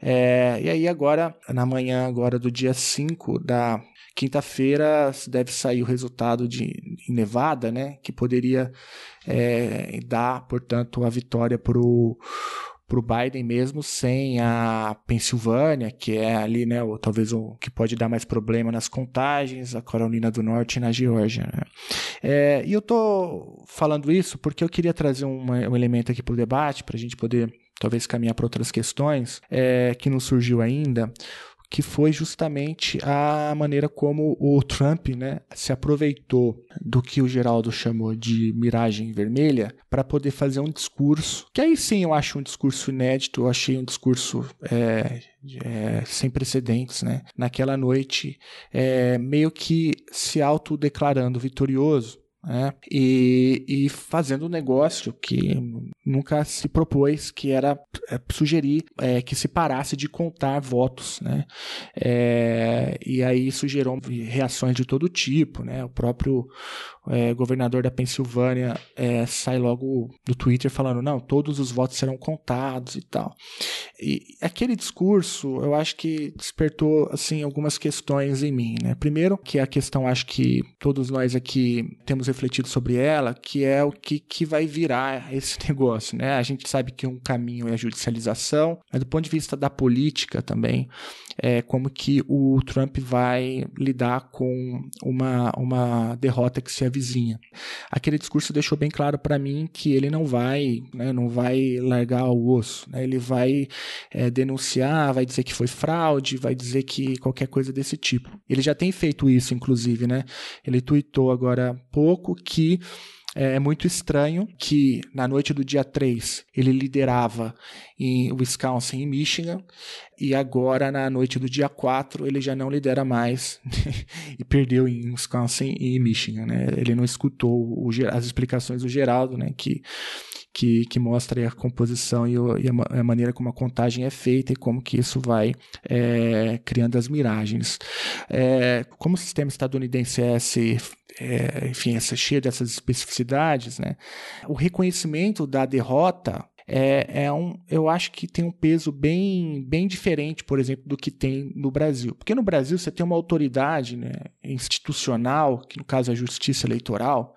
É, e aí agora, na manhã agora do dia 5 da quinta-feira deve sair o resultado de em Nevada, né, que poderia é, dar, portanto, a vitória para o para o Biden mesmo sem a Pensilvânia, que é ali, né, ou talvez o que pode dar mais problema nas contagens, a Carolina do Norte e na Geórgia. Né? É, e eu tô falando isso porque eu queria trazer uma, um elemento aqui para o debate, para a gente poder talvez caminhar para outras questões é, que não surgiu ainda que foi justamente a maneira como o Trump né, se aproveitou do que o Geraldo chamou de miragem vermelha para poder fazer um discurso, que aí sim eu acho um discurso inédito, eu achei um discurso é, é, sem precedentes, né? Naquela noite, é, meio que se autodeclarando vitorioso, né? E, e, fazendo um negócio que nunca se propôs, que era é, sugerir é, que se parasse de contar votos. Né? É, e aí isso gerou reações de todo tipo. Né? O próprio é, governador da Pensilvânia é, sai logo do Twitter falando: não, todos os votos serão contados e tal. E aquele discurso, eu acho que despertou assim algumas questões em mim. Né? Primeiro, que é a questão, acho que todos nós aqui temos refletido sobre ela, que é o que, que vai virar esse (laughs) negócio. Né? A gente sabe que um caminho é a judicialização, mas do ponto de vista da política também, é como que o Trump vai lidar com uma, uma derrota que se avizinha. Aquele discurso deixou bem claro para mim que ele não vai, né, não vai largar o osso, né? ele vai é, denunciar, vai dizer que foi fraude, vai dizer que qualquer coisa desse tipo. Ele já tem feito isso, inclusive, né? Ele tweetou agora há pouco que é, é muito estranho que na noite do dia 3 ele liderava em Wisconsin e Michigan, e agora na noite do dia 4 ele já não lidera mais (laughs) e perdeu em Wisconsin e Michigan. Né? Ele não escutou o, as explicações do Geraldo, né? que que, que mostra a composição e, o, e a, a, maneira como a contagem é feita e como que isso vai é, criando as miragens. É, como o sistema estadunidense é, esse, é, enfim, essa cheio dessas especificidades, né? O reconhecimento da derrota é, é, um, eu acho que tem um peso bem, bem diferente, por exemplo, do que tem no Brasil. Porque no Brasil você tem uma autoridade né, institucional, que no caso é a Justiça Eleitoral,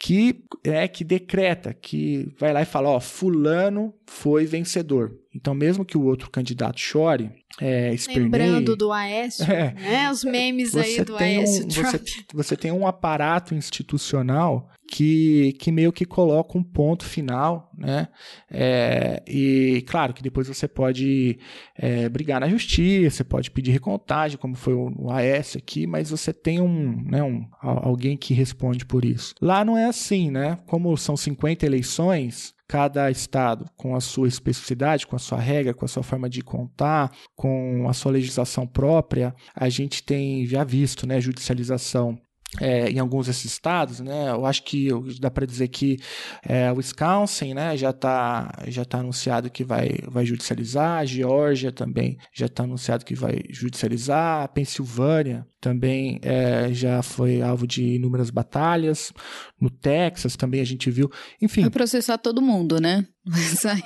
que é que decreta, que vai lá e fala, ó, fulano foi vencedor. Então, mesmo que o outro candidato chore, é, Lembrando do (laughs) Aécio, é, né? Os memes aí do Aécio um, Você, (laughs) você tem um aparato institucional que, que meio que coloca um ponto final, né? É, e claro que depois você pode é, brigar na justiça, você pode pedir recontagem, como foi o, o AS aqui, mas você tem um, né, um, alguém que responde por isso. Lá não é assim, né? Como são 50 eleições, cada estado com a sua especificidade, com a sua regra, com a sua forma de contar, com a sua legislação própria, a gente tem já visto, né, judicialização é, em alguns desses estados, né? Eu acho que dá para dizer que é, Wisconsin, né, já está já tá anunciado que vai, vai judicializar, a Geórgia também já está anunciado que vai judicializar, a Pensilvânia também é, já foi alvo de inúmeras batalhas, no Texas também a gente viu, enfim. Vai processar todo mundo, né? (laughs) Mas aí...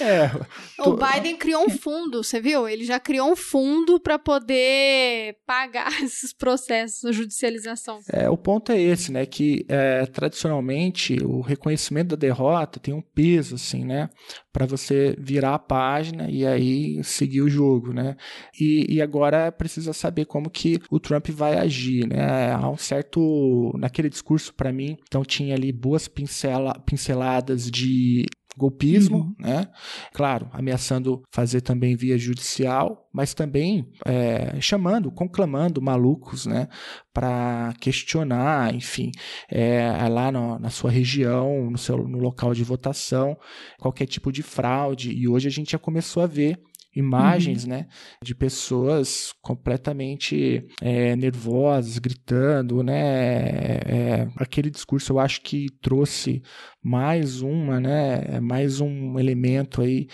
é, tô... O Biden criou um fundo, você viu? Ele já criou um fundo para poder pagar (laughs) esses processos, a judicialização. É, o ponto é esse, né? Que é, tradicionalmente o reconhecimento da derrota tem um peso, assim, né? Para você virar a página e aí seguir o jogo, né? E, e agora precisa saber como que o Trump vai agir, né? Há um certo naquele discurso para mim, então tinha ali boas pincela, pinceladas de golpismo, uhum. né? Claro, ameaçando fazer também via judicial, mas também é, chamando, conclamando malucos, né? Para questionar, enfim, é, lá no, na sua região, no seu no local de votação, qualquer tipo de fraude. E hoje a gente já começou a ver imagens, uhum. né, de pessoas completamente é, nervosas, gritando, né, é, é, aquele discurso eu acho que trouxe mais uma, né, mais um elemento aí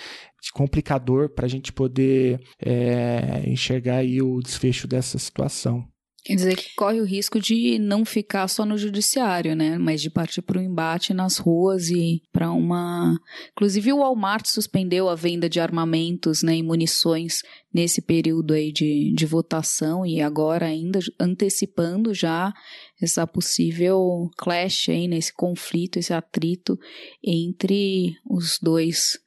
complicador para a gente poder é, enxergar aí o desfecho dessa situação. Quer dizer que corre o risco de não ficar só no judiciário, né? Mas de partir para o embate nas ruas e para uma. Inclusive, o Walmart suspendeu a venda de armamentos né, e munições nesse período aí de, de votação e agora ainda antecipando já essa possível clash aí, nesse conflito, esse atrito entre os dois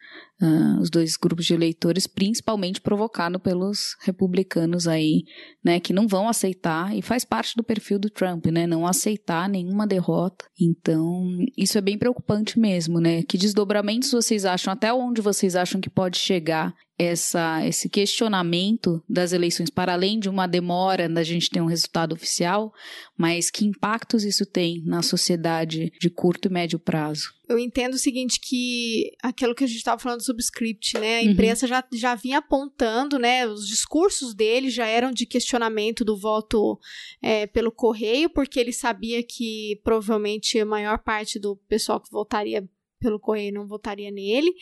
uh, os dois grupos de eleitores, principalmente provocado pelos republicanos aí, né, que não vão aceitar, e faz parte do perfil do Trump, né, não aceitar nenhuma derrota. Então, isso é bem preocupante mesmo, né? Que desdobramentos vocês acham, até onde vocês acham que pode chegar essa, esse questionamento das eleições, para além de uma demora da gente ter um resultado oficial, mas que impactos isso tem na sociedade de curto e médio prazo? Eu entendo o seguinte, que aquilo que a gente estava falando sobre o script, né? A uhum. imprensa uhum. já, já vinha apontando, né? Os discursos dele já eram de questionamento do voto é, pelo correio, porque ele sabia que provavelmente a maior parte do pessoal que votaria pelo Correio não votaria nele.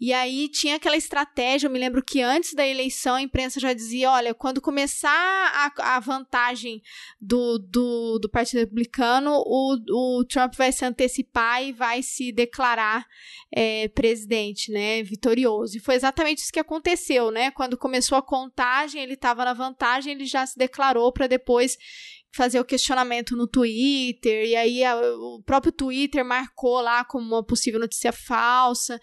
E aí tinha aquela estratégia, eu me lembro que antes da eleição a imprensa já dizia, olha, quando começar a, a vantagem do, do, do Partido Republicano, o, o Trump vai se antecipar e vai se declarar é, presidente, né, vitorioso. E foi exatamente isso que aconteceu, né? Quando começou a contagem, ele estava na vantagem, ele já se declarou para depois fazer o questionamento no Twitter, e aí a, o próprio Twitter marcou lá como uma possível notícia falsa,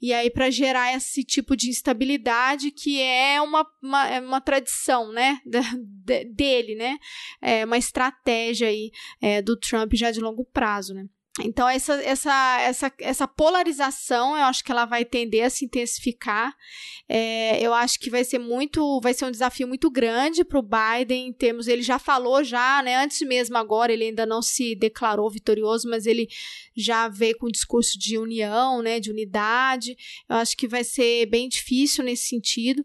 e aí para gerar esse tipo de instabilidade que é uma, uma, é uma tradição, né, de, dele, né, é uma estratégia aí é, do Trump já de longo prazo, né. Então, essa, essa, essa, essa polarização, eu acho que ela vai tender a se intensificar. É, eu acho que vai ser muito, vai ser um desafio muito grande para o Biden, em termos, ele já falou já, né, antes mesmo agora, ele ainda não se declarou vitorioso, mas ele já veio com um discurso de união, né, de unidade. Eu acho que vai ser bem difícil nesse sentido.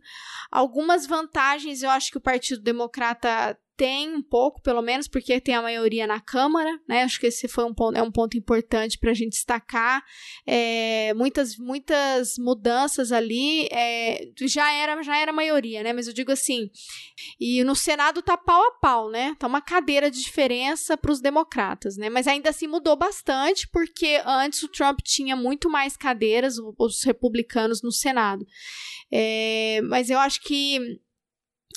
Algumas vantagens eu acho que o Partido Democrata tem um pouco, pelo menos, porque tem a maioria na Câmara, né? Acho que esse foi um ponto, é um ponto importante para a gente destacar. É, muitas, muitas mudanças ali é, já era já era maioria, né? Mas eu digo assim, e no Senado tá pau a pau, né? Tá uma cadeira de diferença para os democratas, né? Mas ainda assim mudou bastante, porque antes o Trump tinha muito mais cadeiras, os republicanos no Senado. É, mas eu acho que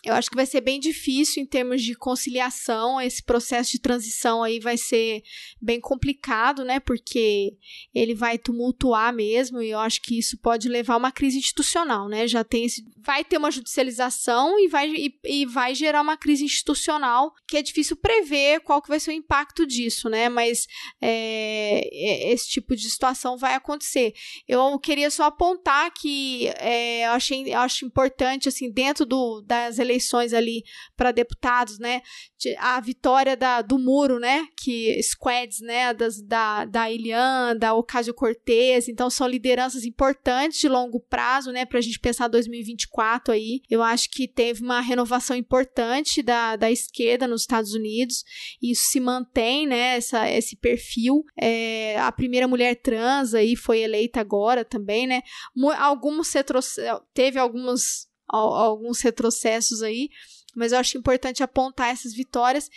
eu acho que vai ser bem difícil em termos de conciliação. Esse processo de transição aí vai ser bem complicado, né? Porque ele vai tumultuar mesmo, e eu acho que isso pode levar a uma crise institucional, né? Já tem esse, vai ter uma judicialização e vai, e, e vai gerar uma crise institucional que é difícil prever qual que vai ser o impacto disso, né? Mas é, é esse tipo de situação vai acontecer. Eu queria só apontar que é, eu, achei, eu acho importante, assim, dentro do, das eleições ali para deputados, né? A vitória da, do muro, né? Que squads, né? Das, da, da Ilian, da Ocasio-Cortez. Então, são lideranças importantes de longo prazo, né? Para a gente pensar 2024 aí. Eu acho que teve uma renovação importante da, da esquerda nos Estados Unidos. Isso se mantém, né? Essa, esse perfil. É, a primeira mulher trans aí foi eleita agora também, né? Alguns teve alguns, alguns retrocessos aí, mas eu acho importante apontar essas vitórias.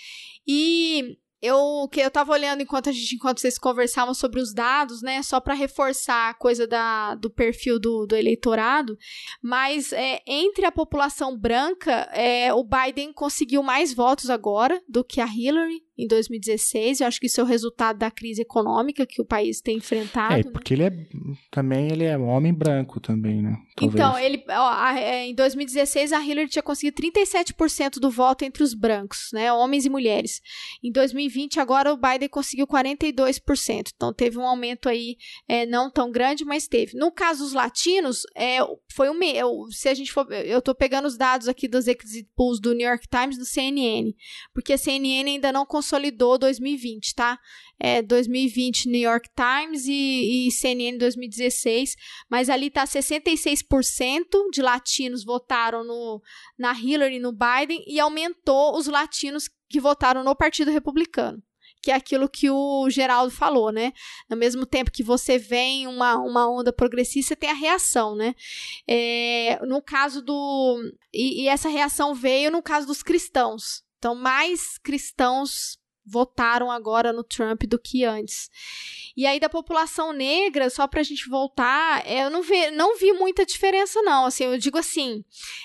E eu que eu tava olhando enquanto a gente enquanto vocês conversavam sobre os dados, né, só para reforçar a coisa da, do perfil do, do eleitorado, mas é, entre a população branca, é, o Biden conseguiu mais votos agora do que a Hillary em 2016. Eu acho que isso é o resultado da crise econômica que o país tem enfrentado. É, né? porque né? ele é também ele é um homem branco também, né? Talvez. Então, ele ó, é, em 2016 a Hillary tinha conseguido 37% do voto entre os brancos, né, homens e mulheres. Em 2020 agora o Biden conseguiu 42%. Então teve um aumento aí é, não tão grande, mas teve. No caso dos latinos, é, foi um eu, se a gente for eu tô pegando os dados aqui dos exit polls do New York Times do CNN, porque a CNN ainda não conseguiu consolidou 2020, tá? É 2020 New York Times e, e CNN 2016, mas ali tá 66% de latinos votaram no, na Hillary no Biden e aumentou os latinos que votaram no Partido Republicano que é aquilo que o Geraldo falou, né? No mesmo tempo que você vem uma, uma onda progressista, tem a reação, né? É, no caso do. E, e, essa reação veio no caso dos cristãos. Então, mais cristãos votaram agora no Trump do que antes. E aí da população negra, só pra gente voltar, é, eu não vi, não vi muita diferença não, assim, eu digo assim,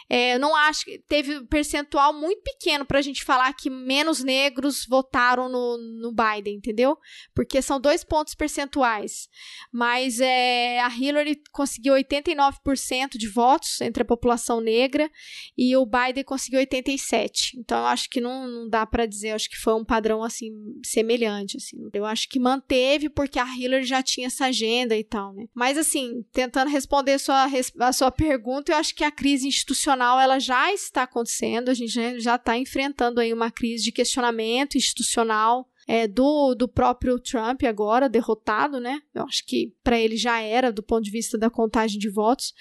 é, não acho que teve um percentual muito pequeno pra gente falar que menos negros votaram no, no Biden, entendeu? Porque são dois pontos percentuais. Mas é, a Hillary conseguiu 89% de votos entre a população negra e o Biden conseguiu 87%. Então eu acho que não, não dá para dizer, acho que foi um padrão assim semelhante, assim. Eu acho que manteve porque a Hillary já tinha essa agenda e tal, né? Mas assim, tentando responder a sua, a sua pergunta, eu acho que a crise institucional ela já está acontecendo, a gente já está enfrentando aí uma crise de questionamento institucional é, do, do próprio Trump agora, derrotado, né? Eu acho que para ele já era, do ponto de vista da contagem de votos.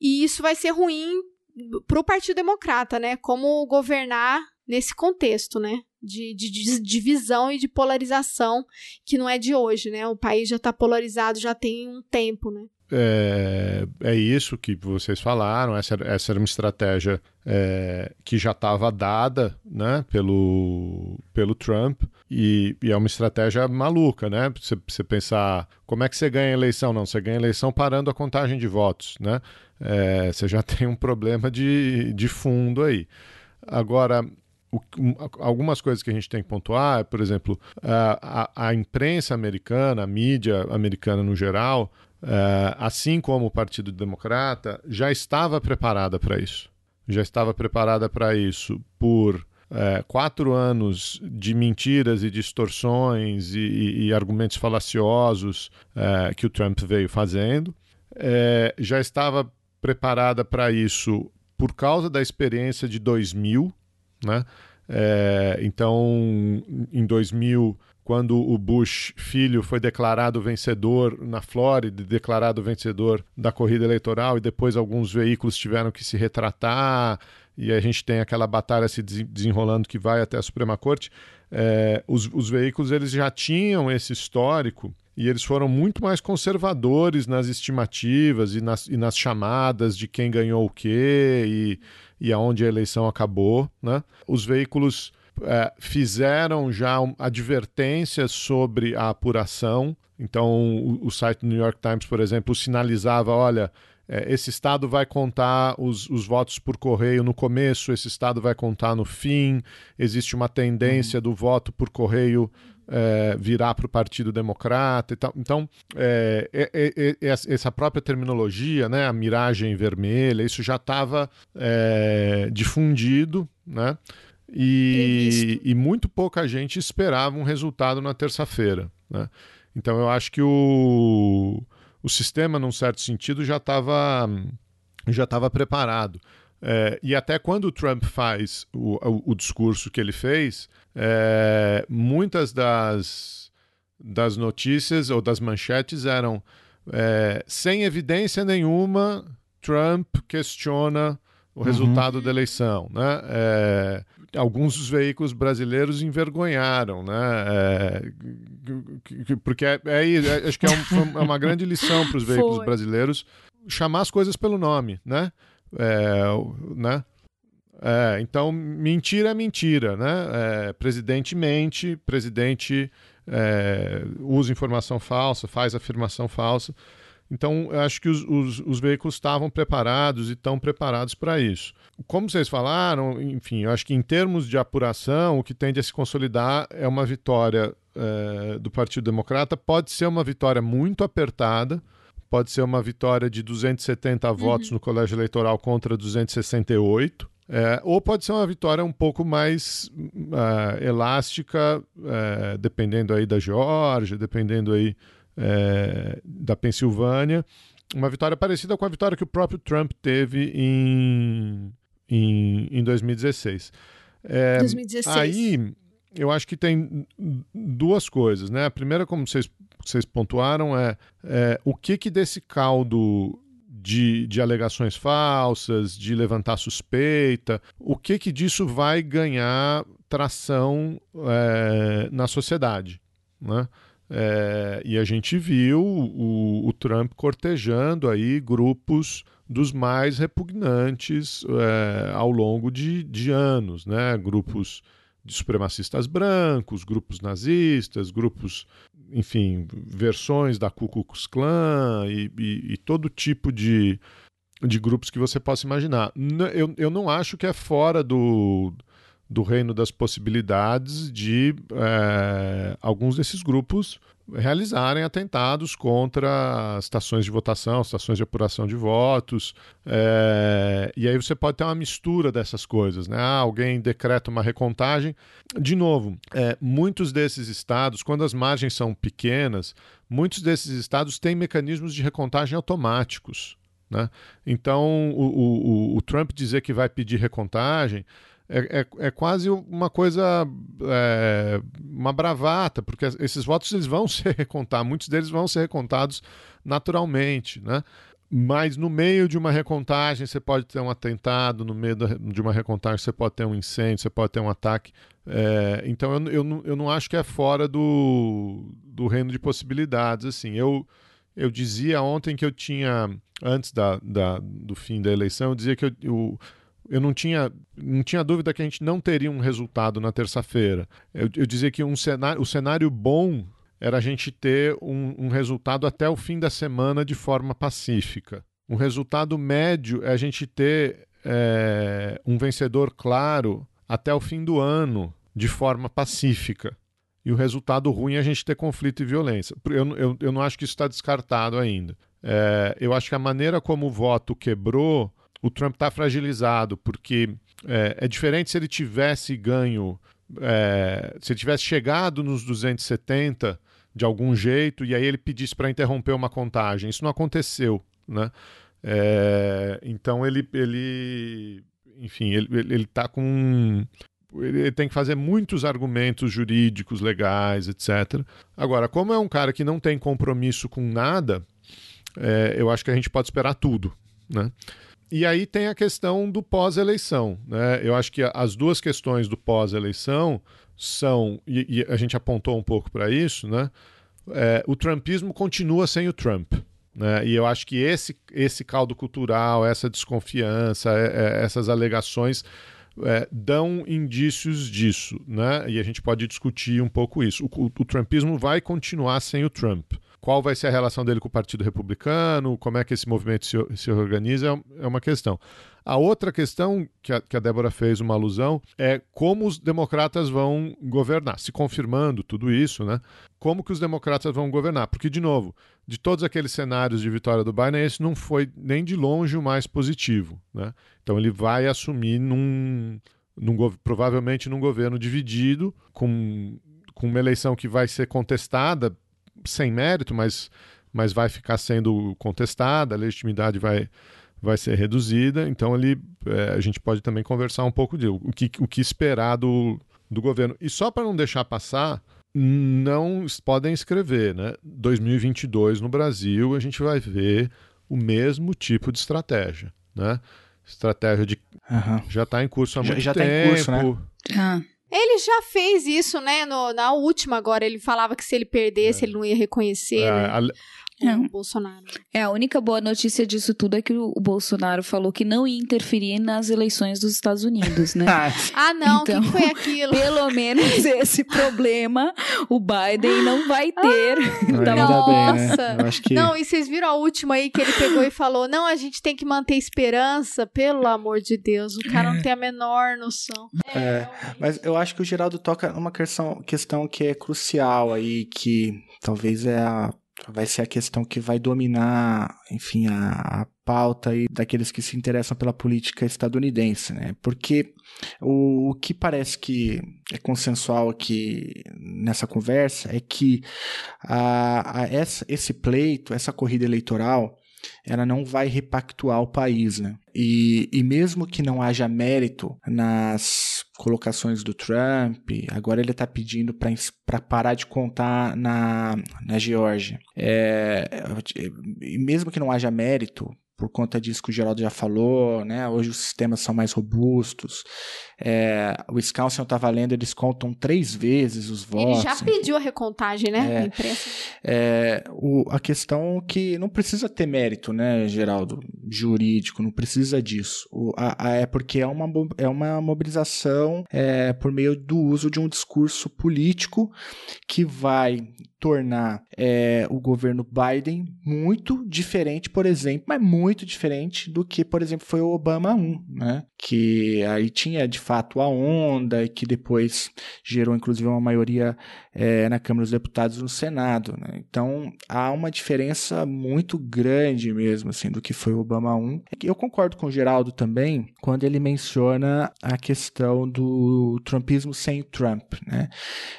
E isso vai ser ruim para o Partido Democrata, né? Como governar nesse contexto, né? De, de, de, divisão e de polarização que não é de hoje, né? O país já está polarizado já tem um tempo, né? É, é isso que vocês falaram, essa, essa era uma estratégia é, que já estava dada né, pelo, pelo Trump e, e, é uma estratégia maluca, né? Você, pensar como é que você ganha a eleição? Não, você ganha a eleição parando a contagem de votos, né? É, você já (laughs) tem um problema de, de fundo aí. Agora, o, algumas coisas que a gente tem que pontuar, por exemplo, a, a imprensa americana, a mídia americana no geral, uh, assim como o Partido Democrata, já estava preparada para isso. Já estava preparada para isso por uh, quatro anos de mentiras e distorções e, e, e argumentos falaciosos uh, que o Trump veio fazendo. já estava preparada para isso por causa da experiência de 2000, né? É, então, em 2000, quando o Bush filho foi declarado vencedor na Flórida, declarado vencedor da corrida eleitoral, e depois alguns veículos tiveram que se retratar, e a gente tem aquela batalha se desenrolando que vai até a Suprema Corte. É, os, os veículos eles já tinham esse histórico e eles foram muito mais conservadores nas estimativas e nas, e nas chamadas de quem ganhou o quê e e aonde a eleição acabou. Né? Os veículos é, fizeram já advertências sobre a apuração. Então, o, o, site do New York Times, por exemplo, sinalizava: olha, é, esse estado vai contar os, os, votos por correio no começo, esse estado vai contar no fim. Existe uma tendência uhum. do voto por correio é, virar para o Partido Democrata e tal. Então, é, é, é, é essa própria terminologia, né, a miragem vermelha, isso já estava é, difundido, né? E, e, muito pouca gente esperava um resultado na terça-feira. Né? Então eu acho que o, o sistema, num certo sentido, já estava já estava preparado. É, e até quando o Trump faz o, o, o discurso que ele fez, é, muitas das, das notícias ou das manchetes eram é, sem evidência nenhuma, Trump questiona o uhum. resultado da eleição. Né? É, alguns dos veículos brasileiros envergonharam, né? É, porque é, é, é, acho que é, um, é uma grande lição para os (laughs) veículos Foi. brasileiros chamar as coisas pelo nome, né? É, né? É, então, mentira é mentira, né? É, presidente mente, presidente é, usa informação falsa, faz afirmação falsa. Então, eu acho que os, os, os veículos estavam preparados e estão preparados para isso. Como vocês falaram, enfim, eu acho que em termos de apuração, o que tende a se consolidar é uma vitória é, do Partido Democrata. Pode ser uma vitória muito apertada, pode ser uma vitória de 270 uhum. votos no colégio eleitoral contra 268. É, ou pode ser uma vitória um pouco mais uh, elástica, uh, dependendo aí da Geórgia, dependendo aí uh, da Pensilvânia. Uma vitória parecida com a vitória que o próprio Trump teve em, em, em 2016. 2016. Aí eu acho que tem duas coisas, né? A primeira, como vocês, vocês pontuaram, é, é o que, que desse caldo de, de alegações falsas, de levantar suspeita, o que, que disso vai ganhar tração é, na sociedade, né? É, e a gente viu o, o, Trump cortejando aí grupos dos mais repugnantes é, ao longo de, de anos, né? Grupos de supremacistas brancos, grupos nazistas, grupos, enfim, versões da Ku Klux Klan e, e, e todo tipo de, de grupos que você possa imaginar. Eu, eu não acho que é fora do, do reino das possibilidades de é, alguns desses grupos realizarem atentados contra estações de votação, estações de apuração de votos. É, e aí você pode ter uma mistura dessas coisas. Né? Ah, alguém decreta uma recontagem. De novo, é, muitos desses estados, quando as margens são pequenas, muitos desses estados têm mecanismos de recontagem automáticos. Né? Então, o, o, o Trump dizer que vai pedir recontagem é, é, é quase uma coisa, é, uma bravata, porque esses votos eles vão (laughs) ser recontados, muitos deles vão ser recontados naturalmente, né? Mas no meio de uma recontagem você pode ter um atentado, no meio de uma recontagem você pode ter um incêndio, você pode ter um ataque. É, então eu, eu, não, eu não acho que é fora do, do reino de possibilidades. Assim, eu, eu dizia ontem que eu tinha, antes da, da, do fim da eleição, eu dizia que eu, eu eu não tinha, não tinha dúvida que a gente não teria um resultado na terça-feira. Eu, eu dizia que um cenário, o cenário bom era a gente ter um, um resultado até o fim da semana de forma pacífica. Um resultado médio é a gente ter é, um vencedor claro até o fim do ano de forma pacífica. E o resultado ruim é a gente ter conflito e violência. Eu, eu, eu não acho que isso está descartado ainda. É, eu acho que a maneira como o voto quebrou o Trump está fragilizado, porque é, é, diferente se ele tivesse ganho, é, se ele tivesse chegado nos 270 de algum jeito e aí ele pedisse para interromper uma contagem. Isso não aconteceu, né? É, então ele, ele, enfim, ele está com ele tem que fazer muitos argumentos jurídicos, legais, etc. Agora, como é um cara que não tem compromisso com nada, é, eu acho que a gente pode esperar tudo, né? E aí tem a questão do pós-eleição. Né? Eu acho que as duas questões do pós-eleição são, e, e, a gente apontou um pouco para isso, né? É, o trumpismo continua sem o Trump. Né? E eu acho que esse, esse caldo cultural, essa desconfiança, é, é, essas alegações é, dão indícios disso. Né? E a gente pode discutir um pouco isso. O, o, o trumpismo vai continuar sem o Trump qual vai ser a relação dele com o Partido Republicano, como é que esse movimento se, se organiza, é, é uma questão. A outra questão que a, que a Débora fez uma alusão é como os democratas vão governar. Se confirmando tudo isso, né? Como que os democratas vão governar? Porque, de novo, de todos aqueles cenários de vitória do Biden, esse não foi nem de longe o mais positivo. Né? Então ele vai assumir num, num provavelmente num governo dividido, com, com uma eleição que vai ser contestada sem mérito, mas, mas vai ficar sendo contestada, a legitimidade vai, vai ser reduzida, então ali é, a gente pode também conversar um pouco de o que, o que esperar do, do governo. E só para não deixar passar, não podem escrever, né? 2022 no Brasil a gente vai ver o mesmo tipo de estratégia, né? Estratégia de Aham. já está em curso há Já- muito já tá em tempo. curso, né? Ah, Ele já fez isso, né? no- na última agora, ele falava que se ele perdesse, ele não ia reconhecer É, né, Não. Bolsonaro. é, a única boa notícia disso tudo é que o Bolsonaro falou que não ia interferir nas eleições dos Estados Unidos, né? (laughs) Ah, Ah, não, o Então- que, foi aquilo? (laughs) Pelo menos esse problema o Biden não vai ter. (laughs) ainda Tá Nossa. bem, né? Eu acho que Não, e vocês viram a última aí que ele pegou e falou: não, a gente tem que manter esperança, pelo amor de Deus. O cara não tem a menor noção. É, mas eu acho que o Geraldo toca numa questão, questão que é crucial aí, que talvez é a, vai ser a questão que vai dominar, enfim, a, a pauta aí daqueles que se interessam pela política estadunidense, né? Porque o, o que parece que é consensual aqui nessa conversa é que a, a essa, esse pleito, essa corrida eleitoral, ela não vai repactuar o país, né? E, e mesmo que não haja mérito nas colocações do Trump, agora ele está pedindo para parar de contar na, na Geórgia. É, mesmo que não haja mérito, por conta disso que o Geraldo já falou, né? Hoje os sistemas são mais robustos. É, o Wisconsin está valendo, eles contam três vezes os votos. Ele já pediu a recontagem, né? É. É, o- a questão que não precisa ter mérito, né, Geraldo, jurídico, não precisa disso. O- a- a- é porque é uma, é uma mobilização é, por meio do uso de um discurso político que vai tornar é, o governo Biden muito diferente, por exemplo, mas muito diferente do que, por exemplo, foi o Obama 1, né? Que aí tinha de fato a onda e que depois gerou inclusive uma maioria é, na Câmara dos Deputados e no Senado. Né? Então há uma diferença muito grande mesmo assim do que foi o Obama 1. Eu concordo com o Geraldo também quando ele menciona a questão do trumpismo sem o Trump. Né?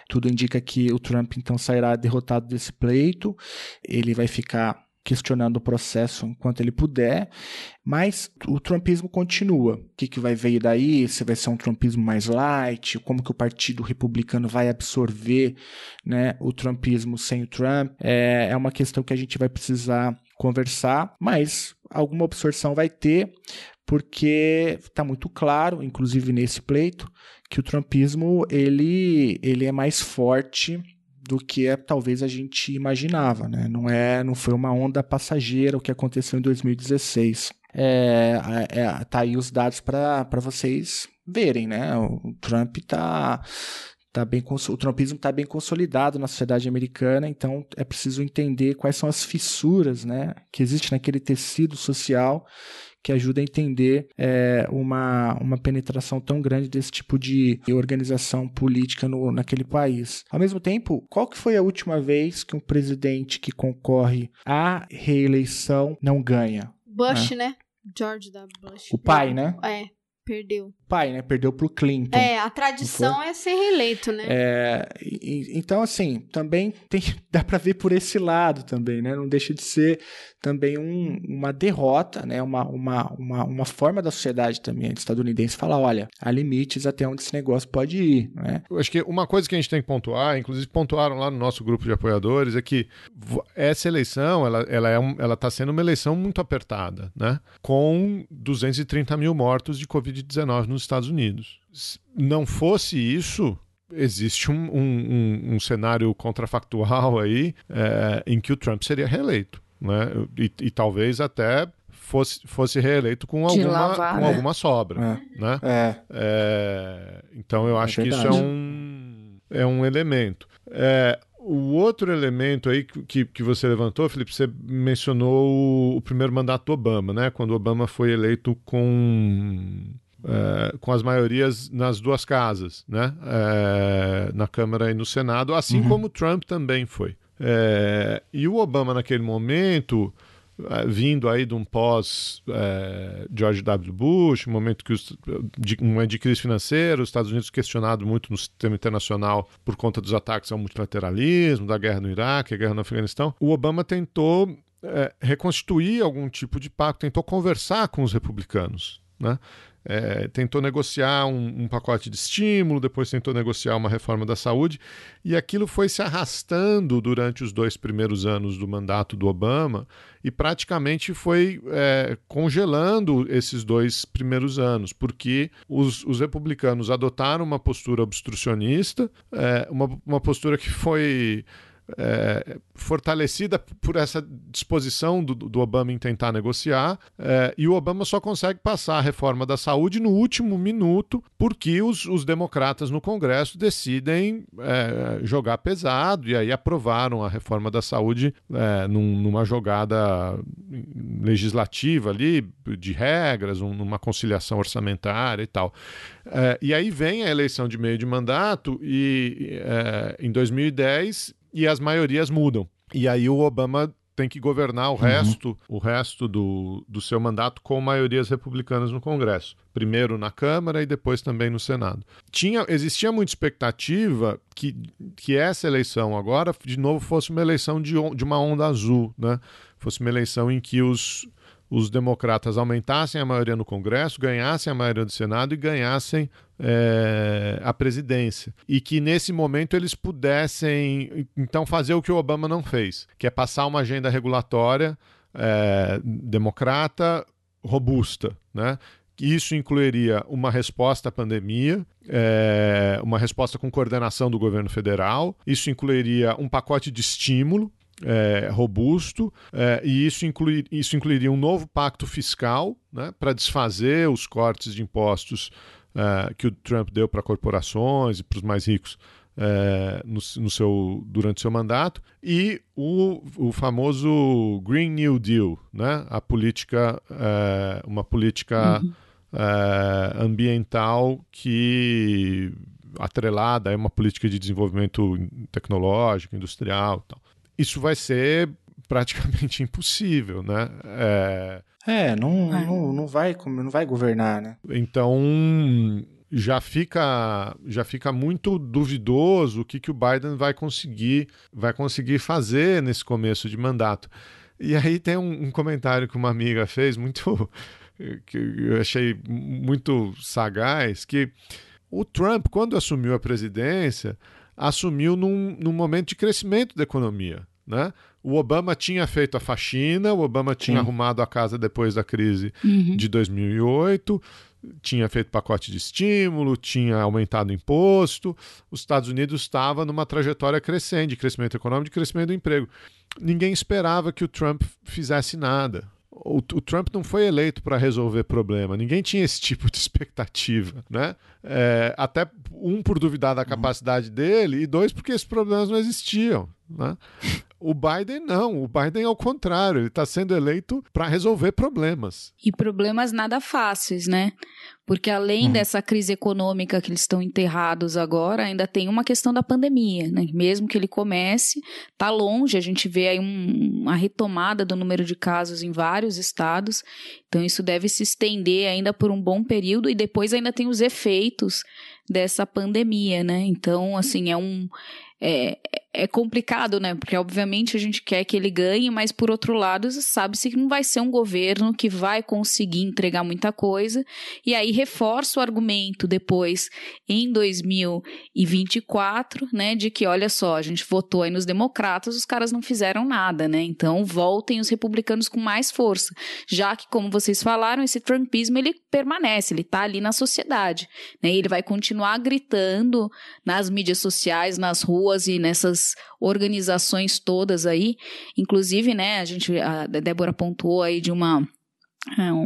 Tudo indica que o Trump então sairá derrotado desse pleito, ele vai ficar questionando o processo enquanto ele puder, mas o trumpismo continua. O que, que vai vir daí? Se vai ser um trumpismo mais light? Como que o Partido Republicano vai absorver né, o trumpismo sem o Trump? É, é uma questão que a gente vai precisar conversar, mas alguma absorção vai ter, porque está muito claro, inclusive nesse pleito, que o trumpismo ele, ele é mais forte do que é, talvez a gente imaginava, né? Não é, não foi uma onda passageira o que aconteceu em 2016. É, é, tá aí os dados para vocês verem, né? O Trump tá tá bem o trumpismo está bem consolidado na sociedade americana, então é preciso entender quais são as fissuras, né, que existem naquele tecido social que ajuda a entender é, uma, uma penetração tão grande desse tipo de organização política no, naquele país. Ao mesmo tempo, qual que foi a última vez que um presidente que concorre à reeleição não ganha? Bush, né? George W. Bush. O pai, né? É, perdeu. Pai, né? Perdeu pro Clinton. É, a tradição é ser reeleito, né? É, e- então, assim, também tem, (laughs) dá para ver por esse lado também, né? Não deixa de ser também um- uma derrota, né? Uma, uma, uma, uma forma da sociedade também estadunidense falar, olha, há limites até onde esse negócio pode ir, né? Eu acho que uma coisa que a gente tem que pontuar, inclusive pontuaram lá no nosso grupo de apoiadores, é que essa eleição ela ela é um, ela está sendo uma eleição muito apertada, né? Com 230 mil mortos de Covid-19 nos Estados Unidos. Se não fosse isso, existe um, um- um- um cenário contrafactual aí é, em que o Trump seria reeleito, né? E, e talvez até fosse, fosse reeleito com alguma, lavada. com alguma sobra, né? É, É, então eu É acho que isso é um, é um elemento. É, o outro elemento aí que, que, que você levantou, Felipe, você mencionou o, o primeiro mandato do Obama, né? Quando o Obama foi eleito com, é, com as maiorias nas duas casas, né? É, na Câmara e no Senado, assim Uhum. como o Trump também foi. É, e o Obama, naquele momento, eh, vindo aí de um pós eh, George W. Bush, um momento que os, de, um momento de crise financeira, os Estados Unidos questionado muito no sistema internacional por conta dos ataques ao multilateralismo, da guerra no Iraque, a guerra no Afeganistão, o Obama tentou é, reconstituir algum tipo de pacto, tentou conversar com os republicanos. Né? É, tentou negociar um, um, pacote de estímulo, depois tentou negociar uma reforma da saúde, e aquilo foi se arrastando durante os dois primeiros anos do mandato do Obama e praticamente foi é, congelando esses dois primeiros anos, porque os, os republicanos adotaram uma postura obstrucionista, é, uma, uma postura que foi é, fortalecida por essa disposição do, do, Obama em tentar negociar, é, e o Obama só consegue passar a reforma da saúde no último minuto, porque os, os democratas no Congresso decidem é, jogar pesado, e aí aprovaram a reforma da saúde é, num, numa jogada legislativa ali, de regras, um, numa conciliação orçamentária e tal. É, e aí vem a eleição de meio de mandato, e é, em 2010 e as maiorias mudam. E aí o Obama tem que governar o uhum. resto, o resto do, do seu mandato com maiorias republicanas no Congresso. Primeiro na Câmara e depois também no Senado. Tinha, existia muita expectativa que, que essa eleição agora, de novo, fosse uma eleição de, de uma onda azul, né? Fosse uma eleição em que os, os democratas aumentassem a maioria no Congresso, ganhassem a maioria do Senado e ganhassem é, a presidência. E que nesse momento eles pudessem, então, fazer o que o Obama não fez, que é passar uma agenda regulatória é, democrata robusta, né? Isso incluiria uma resposta à pandemia, é, uma resposta com coordenação do governo federal, isso incluiria um pacote de estímulo é, robusto, é, e isso, inclui, isso incluiria um novo pacto fiscal né, para desfazer os cortes de impostos é, que o Trump deu para corporações e para os mais ricos é, no, no, seu, durante seu mandato, e o, o famoso Green New Deal, né, a política, é, uma política uhum. É, ambiental que atrelada a uma política de desenvolvimento tecnológico, industrial. Tal isso vai ser praticamente (laughs) impossível, né? É, não, é. Não, não, vai, não vai governar, né? Então já fica, já fica muito duvidoso o que, que o Biden vai conseguir, vai conseguir fazer nesse começo de mandato. E aí tem um, um comentário que uma amiga fez, muito (laughs) que eu achei muito sagaz, que o Trump, quando assumiu a presidência, assumiu num, num momento de crescimento da economia. Né? O Obama tinha feito a faxina, o Obama tinha Sim. arrumado a casa depois da crise uhum. de 2008, tinha feito pacote de estímulo, tinha aumentado o imposto. Os Estados Unidos estava numa trajetória crescente de crescimento econômico, de crescimento do emprego. Ninguém esperava que o Trump fizesse nada o, o, Trump não foi eleito para resolver problema. Ninguém tinha esse (laughs) tipo de expectativa, né? É, até um por duvidar da uhum. capacidade dele e dois porque esses problemas não existiam, né? O Biden não, o Biden ao contrário, ele está sendo eleito para resolver problemas. E problemas nada fáceis, né? Porque além uhum. dessa crise econômica que eles estão enterrados agora, ainda tem uma questão da pandemia, né? Mesmo que ele comece, tá longe, a gente vê aí um, uma retomada do número de casos em vários estados. Então isso deve se estender ainda por um bom período e depois ainda tem os efeitos dessa pandemia, né? Então, assim, é um é, é complicado, né? Porque obviamente a gente quer que ele ganhe, mas por outro lado, sabe-se que não vai ser um governo que vai conseguir entregar muita coisa. E aí reforça o argumento depois em 2024, né, de que olha só, a gente votou aí nos democratas, os caras não fizeram nada, né? Então voltem os republicanos com mais força, já que como vocês falaram, esse trumpismo ele permanece, ele tá ali na sociedade, né? Ele vai continuar gritando nas mídias sociais, nas ruas e nessas organizações todas aí. Inclusive, né, a gente, a Débora pontuou aí de uma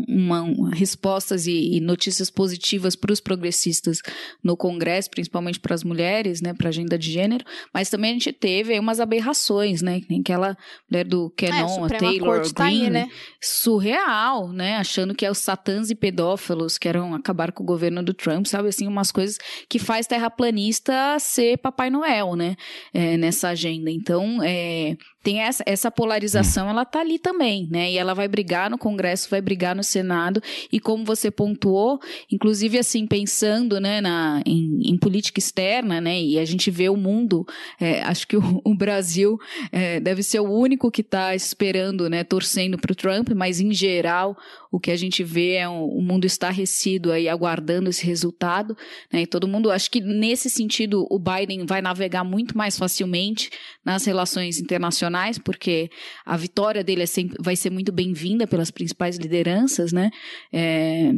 uma, uma, respostas e, e, notícias positivas para os progressistas no Congresso, principalmente para as mulheres, né, para a agenda de gênero, mas também a gente teve aí umas aberrações, né, nem aquela mulher do Canon, é, a, a Taylor Green, tá aí, né? surreal, né, achando que é os satãs e pedófilos que eram acabar com o governo do Trump, sabe, assim, umas coisas que faz terraplanista ser Papai Noel, né, é, nessa agenda. Então, é, tem essa, essa polarização, hum. ela tá ali também, né, e ela vai brigar no Congresso, vai brigar no Senado. E como você pontuou, inclusive assim pensando, né, na, em, em política externa, né, e a gente vê o mundo, é, acho que o, o Brasil é, deve ser o único que está esperando, né, torcendo para o Trump, mas em geral o que a gente vê é um, o mundo estarrecido aí aguardando esse resultado, né, e todo mundo, acho que nesse sentido o Biden vai navegar muito mais facilmente nas relações internacionais, porque a vitória dele é sempre, vai ser muito bem-vinda pelas principais lideranças, né? É,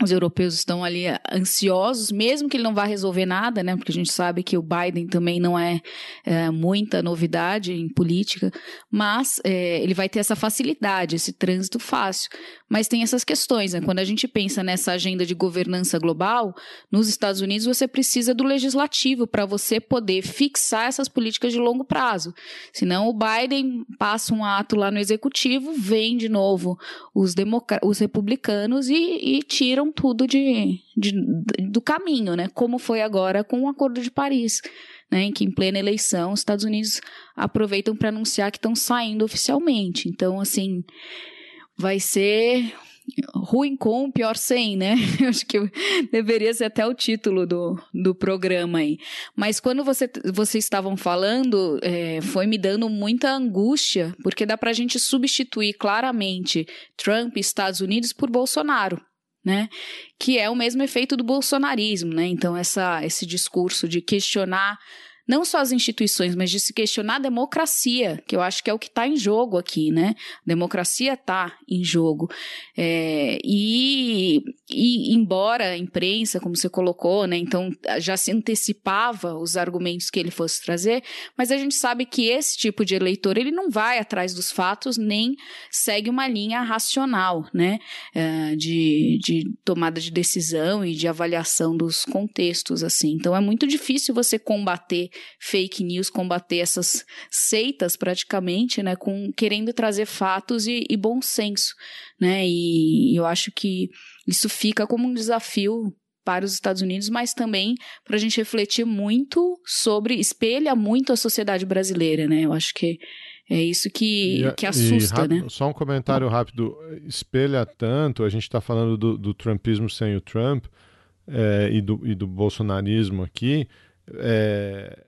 os europeus estão ali ansiosos, mesmo que ele não vá resolver nada, né? Porque a gente sabe que o Biden também não é, é muita novidade em política, mas é, ele vai ter essa facilidade, esse trânsito fácil. Mas tem essas questões, né? Quando a gente pensa nessa agenda de governança global, nos Estados Unidos você precisa do legislativo para você poder fixar essas políticas de longo prazo. Senão o Biden passa um ato lá no executivo, vem de novo os, os republicanos e, e tiram tudo de, de, do caminho, né? Como foi agora com o Acordo de Paris. Né, em que em plena eleição os Estados Unidos aproveitam para anunciar que estão saindo oficialmente. Então, assim, vai ser ruim com, pior sem, né? (laughs) Acho que deveria ser até o título do, do programa aí. Mas quando você, vocês estavam falando, é, foi me dando muita angústia, porque dá pra gente substituir claramente Trump e Estados Unidos por Bolsonaro. Né? Que é o mesmo efeito do bolsonarismo, né? Então, essa, esse discurso de questionar não só as instituições, mas de se questionar a democracia, que eu acho que é o que está em jogo aqui, né? A democracia está em jogo. É, e, e, embora a imprensa, como você colocou, né, então já se antecipava os argumentos que ele fosse trazer, mas a gente sabe que esse tipo de eleitor ele não vai atrás dos fatos nem segue uma linha racional, né, é, de, de tomada de decisão e de avaliação dos contextos, assim. Então é muito difícil você combater fake news, combater essas seitas praticamente, né, com querendo trazer fatos e, e bom senso, né, e eu acho que isso fica como um desafio para os Estados Unidos, mas também para a gente refletir muito sobre, espelha muito a sociedade brasileira, né, eu acho que é isso que, e, que assusta, né? Só um comentário rápido. Espelha tanto, a gente está falando do, do, Trumpismo sem o Trump é, e, do, e do bolsonarismo aqui. É,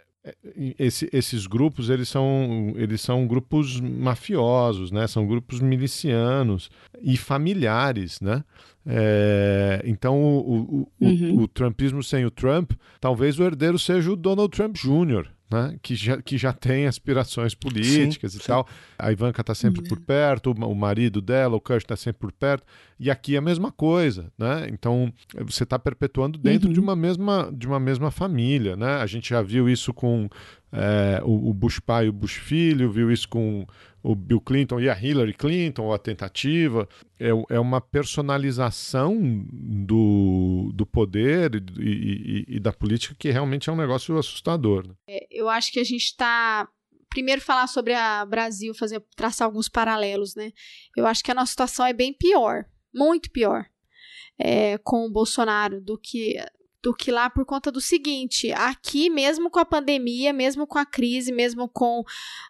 esse, esses grupos eles são, eles são grupos mafiosos, né? São grupos milicianos e familiares, né? É, então o, o, uhum. o, o, Trumpismo sem o Trump, talvez o herdeiro seja o Donald Trump Jr., né? que, já, que já tem aspirações políticas sim, e sim. tal. A Ivanka está sempre uhum. por perto, o marido dela, o Kurt está sempre por perto. E aqui é a mesma coisa, né? Então você está perpetuando dentro uhum. de, uma mesma, de uma mesma família, né? A gente já viu isso com é, o, o Bush pai e o Bush filho, viu isso com o Bill Clinton e a Hillary Clinton, a tentativa. É, é uma personalização do, do poder e, e, e, da política que realmente é um negócio assustador. Né? É, eu acho que a gente está. Primeiro, falar sobre a Brasil, fazer traçar alguns paralelos, né? Eu acho que a nossa situação é bem pior, muito pior, é, com o Bolsonaro do que do que lá por conta do seguinte: aqui, mesmo com a pandemia, mesmo com a crise, mesmo com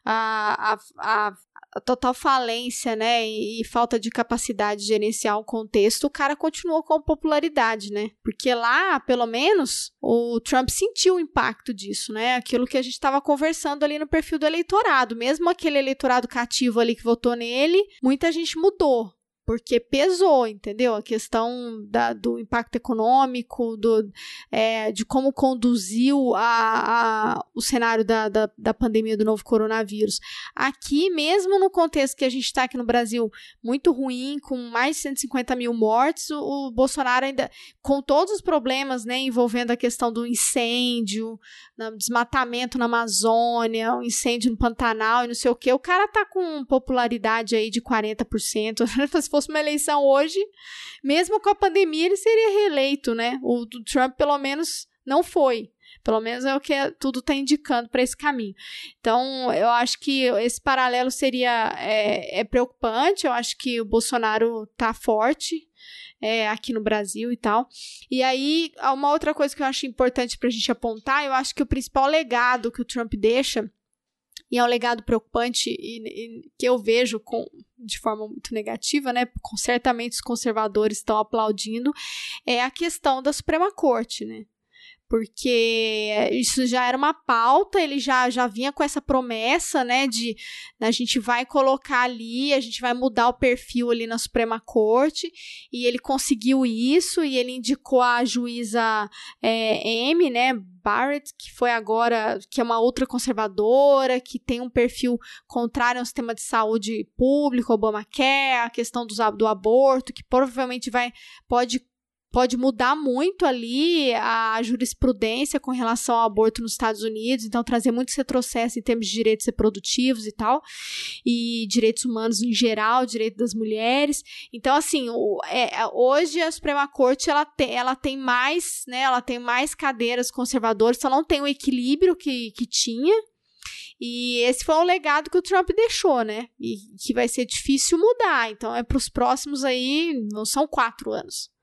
a, a, a, total falência, né, e, e, falta de capacidade de gerenciar o contexto, o cara continuou com popularidade, né? Porque lá, pelo menos, o Trump sentiu o impacto disso, né? Aquilo que a gente estava conversando ali no perfil do eleitorado, mesmo aquele eleitorado cativo ali que votou nele, muita gente mudou porque pesou, entendeu? A questão da, do impacto econômico, do, é, de como conduziu a, a, o cenário da, da, da, pandemia do novo coronavírus. Aqui, mesmo no contexto que a gente está aqui no Brasil, muito ruim, com mais de 150 mil mortes, o, o Bolsonaro ainda, com todos os problemas né, envolvendo a questão do incêndio, desmatamento na Amazônia, o incêndio no Pantanal e não sei o que, o cara tá com popularidade aí de 40%. (laughs) fosse uma eleição hoje, mesmo com a pandemia, ele seria reeleito, né? O Trump, pelo menos, não foi. Pelo menos é o que tudo está indicando para esse caminho. Então, eu acho que esse paralelo seria é, é preocupante. Eu acho que o Bolsonaro está forte é, aqui no Brasil e tal. E aí, uma outra coisa que eu acho importante para a gente apontar, eu acho que o principal legado que o Trump deixa e é um legado preocupante e, e que eu vejo com de forma muito negativa, né? Certamente os conservadores estão aplaudindo, é a questão da Suprema Corte, né? Porque isso já era uma pauta, ele já, já vinha com essa promessa, né, de a gente vai colocar ali, a gente vai mudar o perfil ali na Suprema Corte, e ele conseguiu isso, e ele indicou a juíza é, M, né, Barrett, que foi agora, que é uma outra conservadora, que tem um perfil contrário ao sistema de saúde público, Obamacare, a questão do, do aborto, que provavelmente vai, pode pode mudar muito ali a jurisprudência com relação ao aborto nos Estados Unidos, então trazer muitos retrocessos em termos de direitos reprodutivos e tal, e direitos humanos em geral, direito das mulheres. Então, assim, o, é, hoje a Suprema Corte ela tem, ela tem mais, né, ela tem mais cadeiras conservadoras, só não tem o equilíbrio que, que tinha, e esse foi um legado que o Trump deixou, né? E que vai ser difícil mudar. Então, é para os próximos aí, não são quatro anos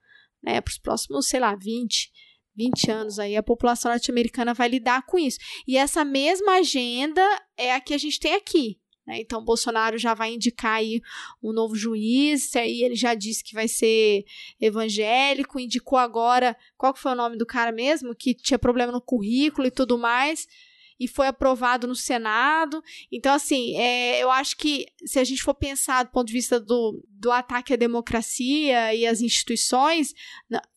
né, para os próximos, sei lá, 20, 20 anos aí, a população norte-americana vai lidar com isso. E essa mesma agenda é a que a gente tem aqui. Né? Então, Bolsonaro já vai indicar aí um novo juiz, e ele já disse que vai ser evangélico, indicou agora, qual que foi o nome do cara mesmo? Que tinha problema no currículo e tudo mais e foi aprovado no Senado. Então, assim, é, eu acho que se a gente for pensar do ponto de vista do, do ataque à democracia e às instituições,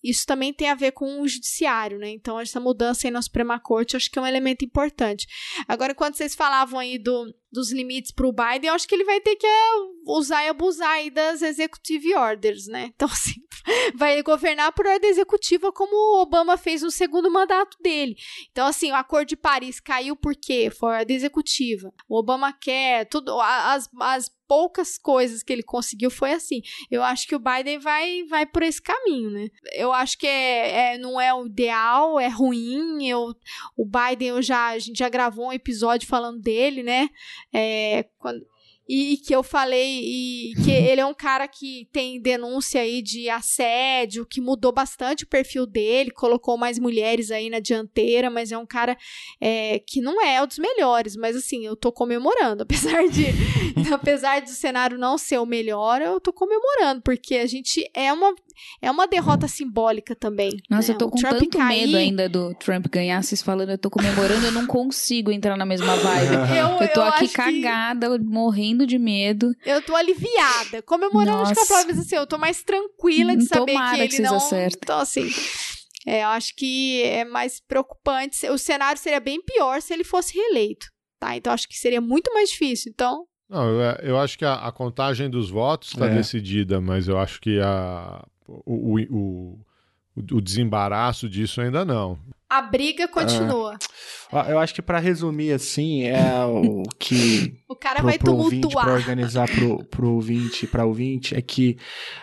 isso também tem a ver com o judiciário, né? Então, essa mudança aí na Suprema Corte, eu acho que é um elemento importante. Agora, quando vocês falavam aí do dos limites para o Biden, eu acho que ele vai ter que é, usar e abusar aí das executive orders, né? Então, (laughs) assim, vai governar por ordem executiva como o Obama fez no segundo mandato dele. Então, assim, o Acordo de Paris caiu por quê? Foi ordem executiva. O Obama quer, tudo, as, as poucas coisas que ele conseguiu foi assim. Eu acho que o Biden vai, vai por esse caminho, né? Eu acho que é, é não é o ideal, é ruim. Eu, o Biden, eu já, a gente já gravou um episódio falando dele, né? É, quando, e que eu falei e que (laughs) ele é um cara que tem denúncia aí de assédio, que mudou bastante o perfil dele, colocou mais mulheres aí na dianteira, mas é um cara é, que não é um dos melhores, mas assim, eu tô comemorando, (laughs) apesar de (laughs) apesar do cenário não ser o melhor, eu tô comemorando, porque a gente é uma é uma derrota simbólica também. Nossa, né? eu tô com tanto cair... medo ainda do Trump ganhar, vocês falando, eu tô comemorando, eu não consigo entrar na mesma vibe. (laughs) eu, eu tô eu aqui cagada, que... morrendo de medo. Eu tô aliviada. Comemorando, Nossa. acho que a prova assim, eu tô mais tranquila de saber Tomara que ele que não... Acerta. Então, assim... É, eu acho que é mais preocupante. O cenário seria bem pior se ele fosse reeleito, tá? Então acho que seria muito mais difícil. Então, não, eu, eu acho que a, a contagem dos votos está é. decidida, mas eu acho que a, o, o, o, o desembaraço disso ainda não. A briga continua. Ah, eu acho que para resumir assim, é o que (laughs) o cara pro, vai pro tumultuar. Para organizar pro, pro ouvinte, para ouvinte, é que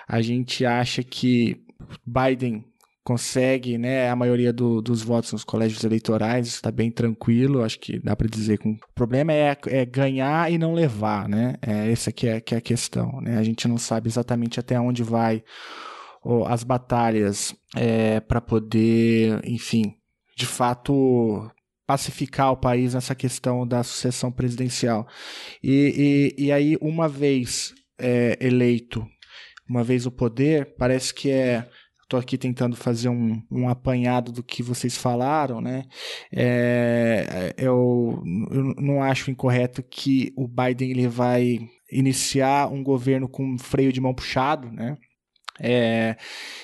a gente acha que Biden consegue né, a maioria do, dos votos nos colégios eleitorais, está bem tranquilo, acho que dá para dizer que o problema é, é, ganhar e não levar, né? É, essa que é, que é a questão, né? A gente não sabe exatamente até onde vai as batalhas é, para poder, enfim, de fato pacificar o país nessa questão da sucessão presidencial. E, e, e aí, uma vez é, eleito, uma vez o poder, parece que é estou aqui tentando fazer um, um apanhado do que vocês falaram, né? É, eu, eu não acho incorreto que o Biden ele vai iniciar um governo com freio de mão puxado, né? É,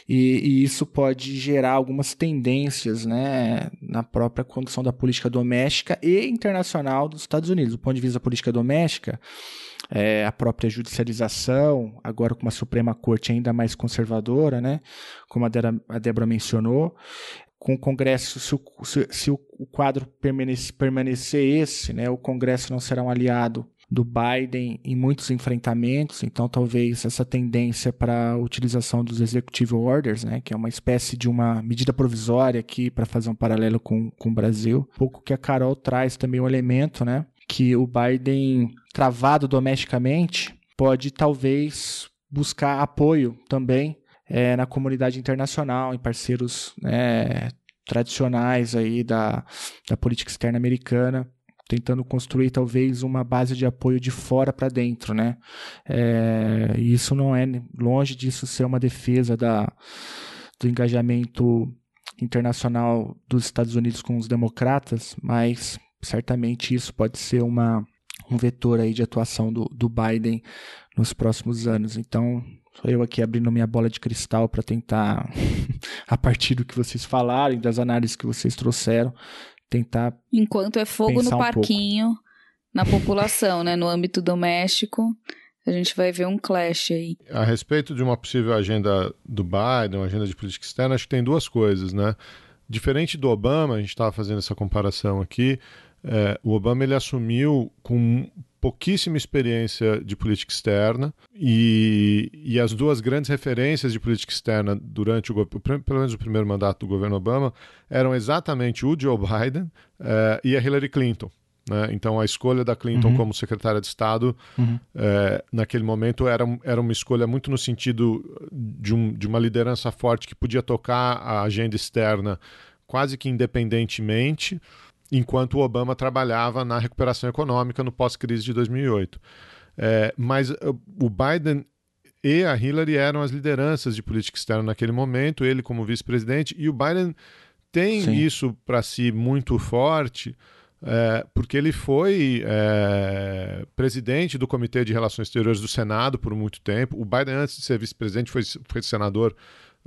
e, e, isso pode gerar algumas tendências né, na própria condução da política doméstica e internacional dos Estados Unidos. Do ponto de vista da política doméstica, é, a própria judicialização, agora com uma Suprema Corte ainda mais conservadora, né, como a, Débora, a Débora mencionou, com o Congresso, se o, se, se o quadro permanecer, permanecer esse, né, o Congresso não será um aliado do Biden em muitos enfrentamentos, então talvez essa tendência para a utilização dos executive orders, né, que é uma espécie de uma medida provisória aqui para fazer um paralelo com, com o Brasil, um pouco que a Carol traz também um elemento, né, que o Biden travado domesticamente pode talvez buscar apoio também é, na comunidade internacional, em parceiros né, tradicionais aí da, da política externa americana tentando construir talvez uma base de apoio de fora para dentro, né? É, isso não é longe disso ser uma defesa da, do engajamento internacional dos Estados Unidos com os democratas, mas certamente isso pode ser uma, um vetor aí de atuação do, do Biden nos próximos anos. Então, sou eu aqui abrindo minha bola de cristal para tentar, (laughs) a partir do que vocês falaram e das análises que vocês trouxeram, tentar. Enquanto é fogo no parquinho, um na população, né, no âmbito doméstico, a gente vai ver um clash aí. A respeito de uma possível agenda do Biden, uma agenda de política externa, acho que tem duas coisas, né? Diferente do Obama, a gente estava fazendo essa comparação aqui, é, o Obama ele assumiu com pouquíssima experiência de política externa e, e as duas grandes referências de política externa durante o pelo menos o primeiro mandato do governo Obama eram exatamente o Joe Biden é, e a Hillary Clinton. Né? Então, a escolha da Clinton uhum. como secretária de Estado, uhum. é, naquele momento, era, era uma escolha muito no sentido de, um, de uma liderança forte que podia tocar a agenda externa quase que independentemente, enquanto o Obama trabalhava na recuperação econômica no pós-crise de 2008. É, mas o Biden e a Hillary eram as lideranças de política externa naquele momento, ele como vice-presidente, e o Biden tem Sim. isso para si muito forte é, porque ele foi é, presidente do Comitê de Relações Exteriores do Senado por muito tempo. O Biden, antes de ser vice-presidente, foi, foi senador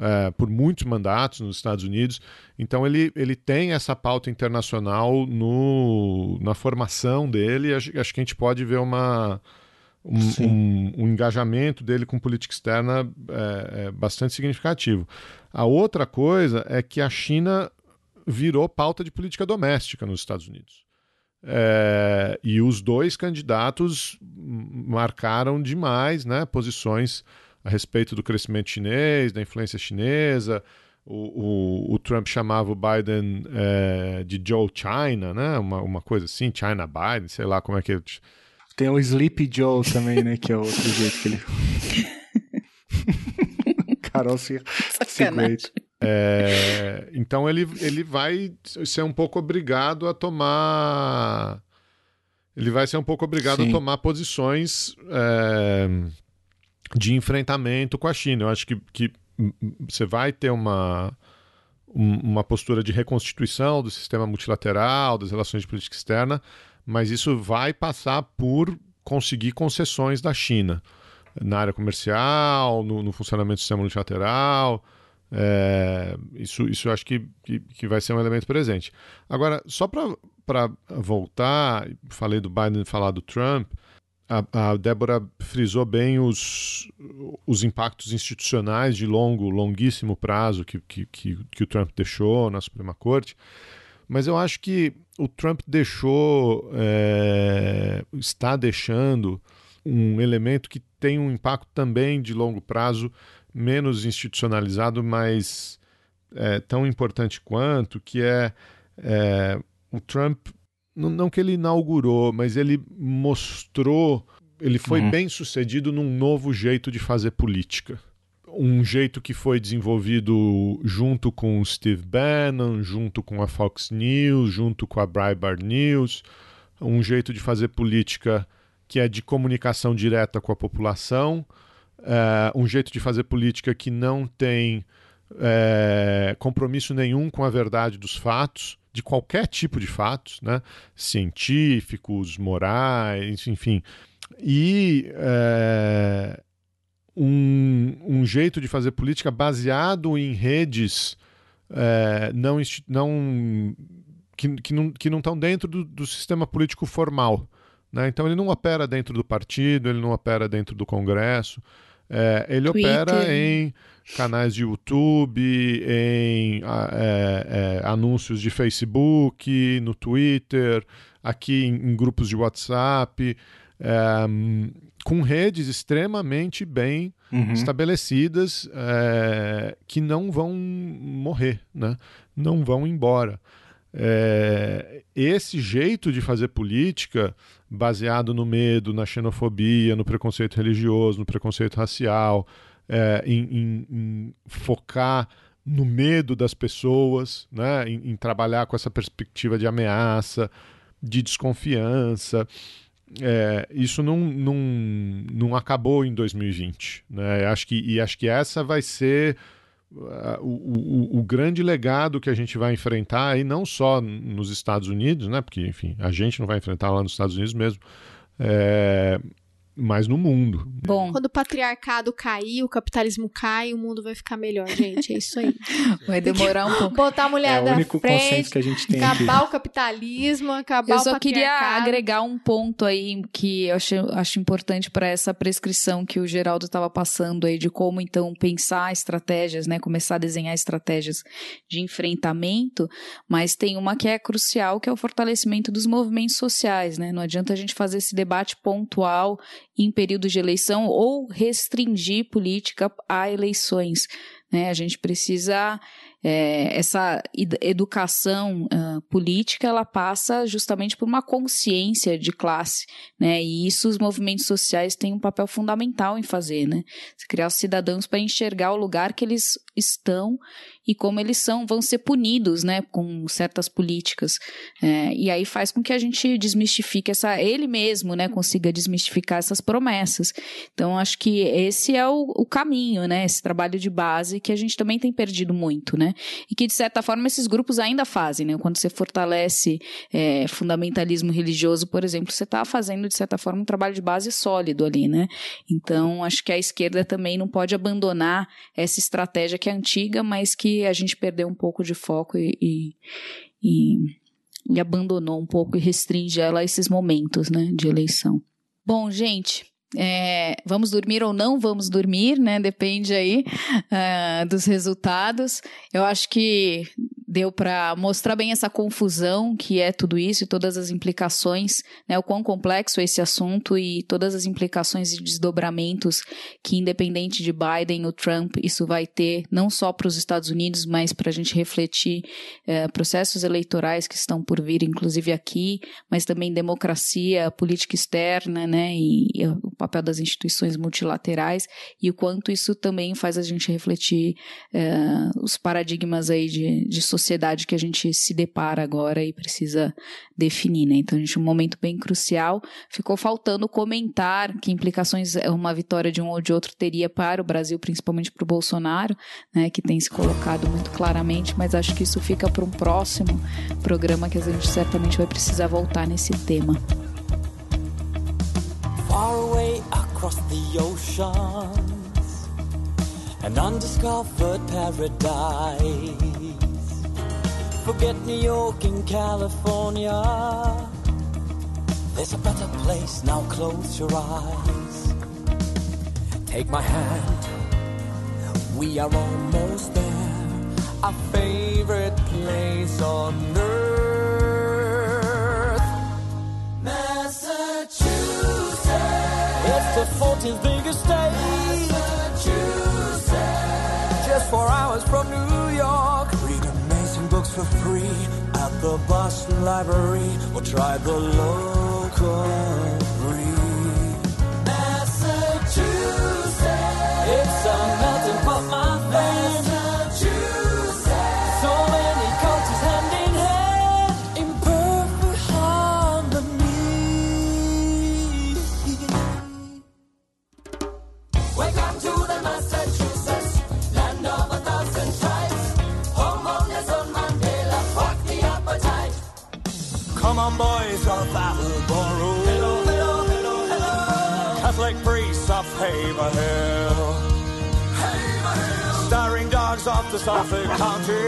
é, por muitos mandatos nos Estados Unidos. Então, ele, ele tem essa pauta internacional no, na formação dele. Acho, acho que a gente pode ver uma. Um, um, um, engajamento dele com política externa é, é bastante significativo. A outra coisa é que a China virou pauta de política doméstica nos Estados Unidos. É, e os dois candidatos marcaram demais né, posições a respeito do crescimento chinês, da influência chinesa. O, o, o Trump chamava o Biden é, de Joe China, né? Uma, uma coisa assim, China Biden, sei lá como é que. Tem o Sleepy Joe também, né? Que é outro (laughs) jeito que ele. (laughs) Carol se, se é, então ele, ele vai ser um pouco obrigado a tomar. Ele vai ser um pouco obrigado Sim. a tomar posições é, de enfrentamento com a China. Eu acho que, que você vai ter uma, uma postura de reconstituição do sistema multilateral, das relações de política externa, mas isso vai passar por conseguir concessões da China na área comercial, no, no funcionamento do sistema multilateral. É, isso, isso eu acho que, que, que, vai ser um elemento presente. Agora, só para voltar, falei do Biden falar do Trump, a, a Débora frisou bem os, os impactos institucionais de longo, longuíssimo prazo que, que, que, que o Trump deixou na Suprema Corte. Mas eu acho que o Trump deixou, é, está deixando um elemento que tem um impacto também de longo prazo menos institucionalizado, mas é, tão importante quanto, que é, é o Trump, não, que ele inaugurou, mas ele mostrou, ele foi uhum. bem sucedido num novo jeito de fazer política. Um jeito que foi desenvolvido junto com o Steve Bannon, junto com a Fox News, junto com a Breitbart News, um jeito de fazer política que é de comunicação direta com a população, é, um jeito de fazer política que não tem é, compromisso nenhum com a verdade dos fatos, de qualquer tipo de fatos, né? científicos, morais, enfim. E é, um, um, jeito de fazer política baseado em redes é, não, não, que, que não que não estão dentro do, do sistema político formal. Né? Então ele não opera dentro do partido, ele não opera dentro do Congresso. É, ele Twitter. opera em canais de YouTube, em é, é, anúncios de Facebook, no Twitter, aqui em, em grupos de WhatsApp, é, com redes extremamente bem uhum. estabelecidas é, que não vão morrer, né? não vão embora. É, esse jeito de fazer política baseado no medo, na xenofobia, no preconceito religioso, no preconceito racial, é, em, em, em, focar no medo das pessoas, né, em, em, trabalhar com essa perspectiva de ameaça. de desconfiança. É, isso não, não, não acabou em 2020. Né? Acho que, e acho que essa vai ser o, o, o, grande legado que a gente vai enfrentar, aí não só nos Estados Unidos, né? porque enfim, a gente não vai enfrentar lá nos Estados Unidos mesmo, é, mas no mundo. Bom. Quando o patriarcado cair, o capitalismo cai, o mundo vai ficar melhor, gente. É isso aí. (laughs) Vai demorar um pouco. Botar a mulher é o único frente, consenso que a gente tem acabar aqui. o capitalismo, acabar eu o só queria patriarcado. agregar um ponto aí que eu acho, acho importante para essa prescrição que o Geraldo estava passando aí de como então pensar estratégias, né, começar a desenhar estratégias de enfrentamento, mas tem uma que é crucial, que é o fortalecimento dos movimentos sociais, né? Não adianta a gente fazer esse debate pontual em períodos de eleição ou restringir política a eleições. Né? A gente precisa é, essa educação uh, política ela passa justamente por uma consciência de classe, né? E isso os movimentos sociais têm um papel fundamental em fazer, né? criar os cidadãos para enxergar o lugar que eles estão e como eles são vão ser punidos, né? Com certas políticas. É, e aí faz com que a gente desmistifique essa ele mesmo, né? Consiga desmistificar essas promessas. Então acho que esse é o, o caminho, né? Esse trabalho de base que a gente também tem perdido muito, né? E que, de certa forma, esses grupos ainda fazem, né? Quando você fortalece é, fundamentalismo religioso, por exemplo, você está fazendo, de certa forma, um trabalho de base sólido ali, né? Então, acho que a esquerda também não pode abandonar essa estratégia que é antiga, mas que a gente perdeu um pouco de foco e, e, e, e abandonou um pouco e restringe ela a esses momentos, né? De eleição. Bom, gente, é, vamos dormir ou não vamos dormir, né? Depende aí uh, dos resultados. Eu acho que deu para mostrar bem essa confusão que é tudo isso e todas as implicações, né, o quão complexo é esse assunto e todas as implicações e desdobramentos que, independente de Biden ou Trump, isso vai ter não só para os Estados Unidos, mas para a gente refletir é, processos eleitorais que estão por vir, inclusive aqui, mas também democracia, política externa, né, e, e papel das instituições multilaterais e o quanto isso também faz a gente refletir é, os paradigmas aí de, de sociedade que a gente se depara agora e precisa definir, né? Então, a gente, um momento bem crucial. Ficou faltando comentar que implicações uma vitória de um ou de outro teria para o Brasil, principalmente para o Bolsonaro, né? Que tem se colocado muito claramente, mas acho que isso fica para um próximo programa que a gente certamente vai precisar voltar nesse tema. Far away across the oceans, an undiscovered paradise. Forget New York and California. There's a better place, now close your eyes. Take my hand, we are almost there. Our favorite place on earth. The 14th biggest state. Massachusetts. Just four hours from New York Read amazing books for free at the Boston Library or try the local breed. Massachusetts, it's a on, boys of Attleboro. Hello, hello, hello, hello. Catholic priests of Haverhill. Haverhill. Starring dogs of the Suffolk County.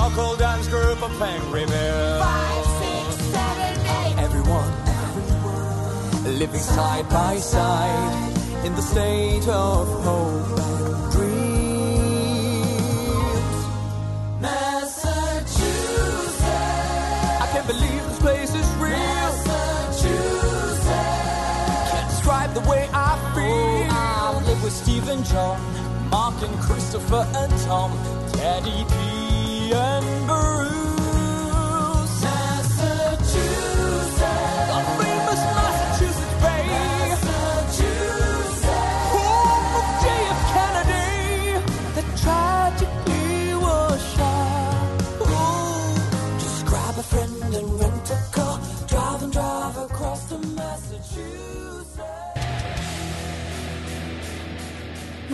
Local dance group of Penryville. Five, six, seven, eight. Everyone, everyone. Living side by side in the state of hope and dreams. And John, Mark and Christopher and Tom, Teddy P and Bruce.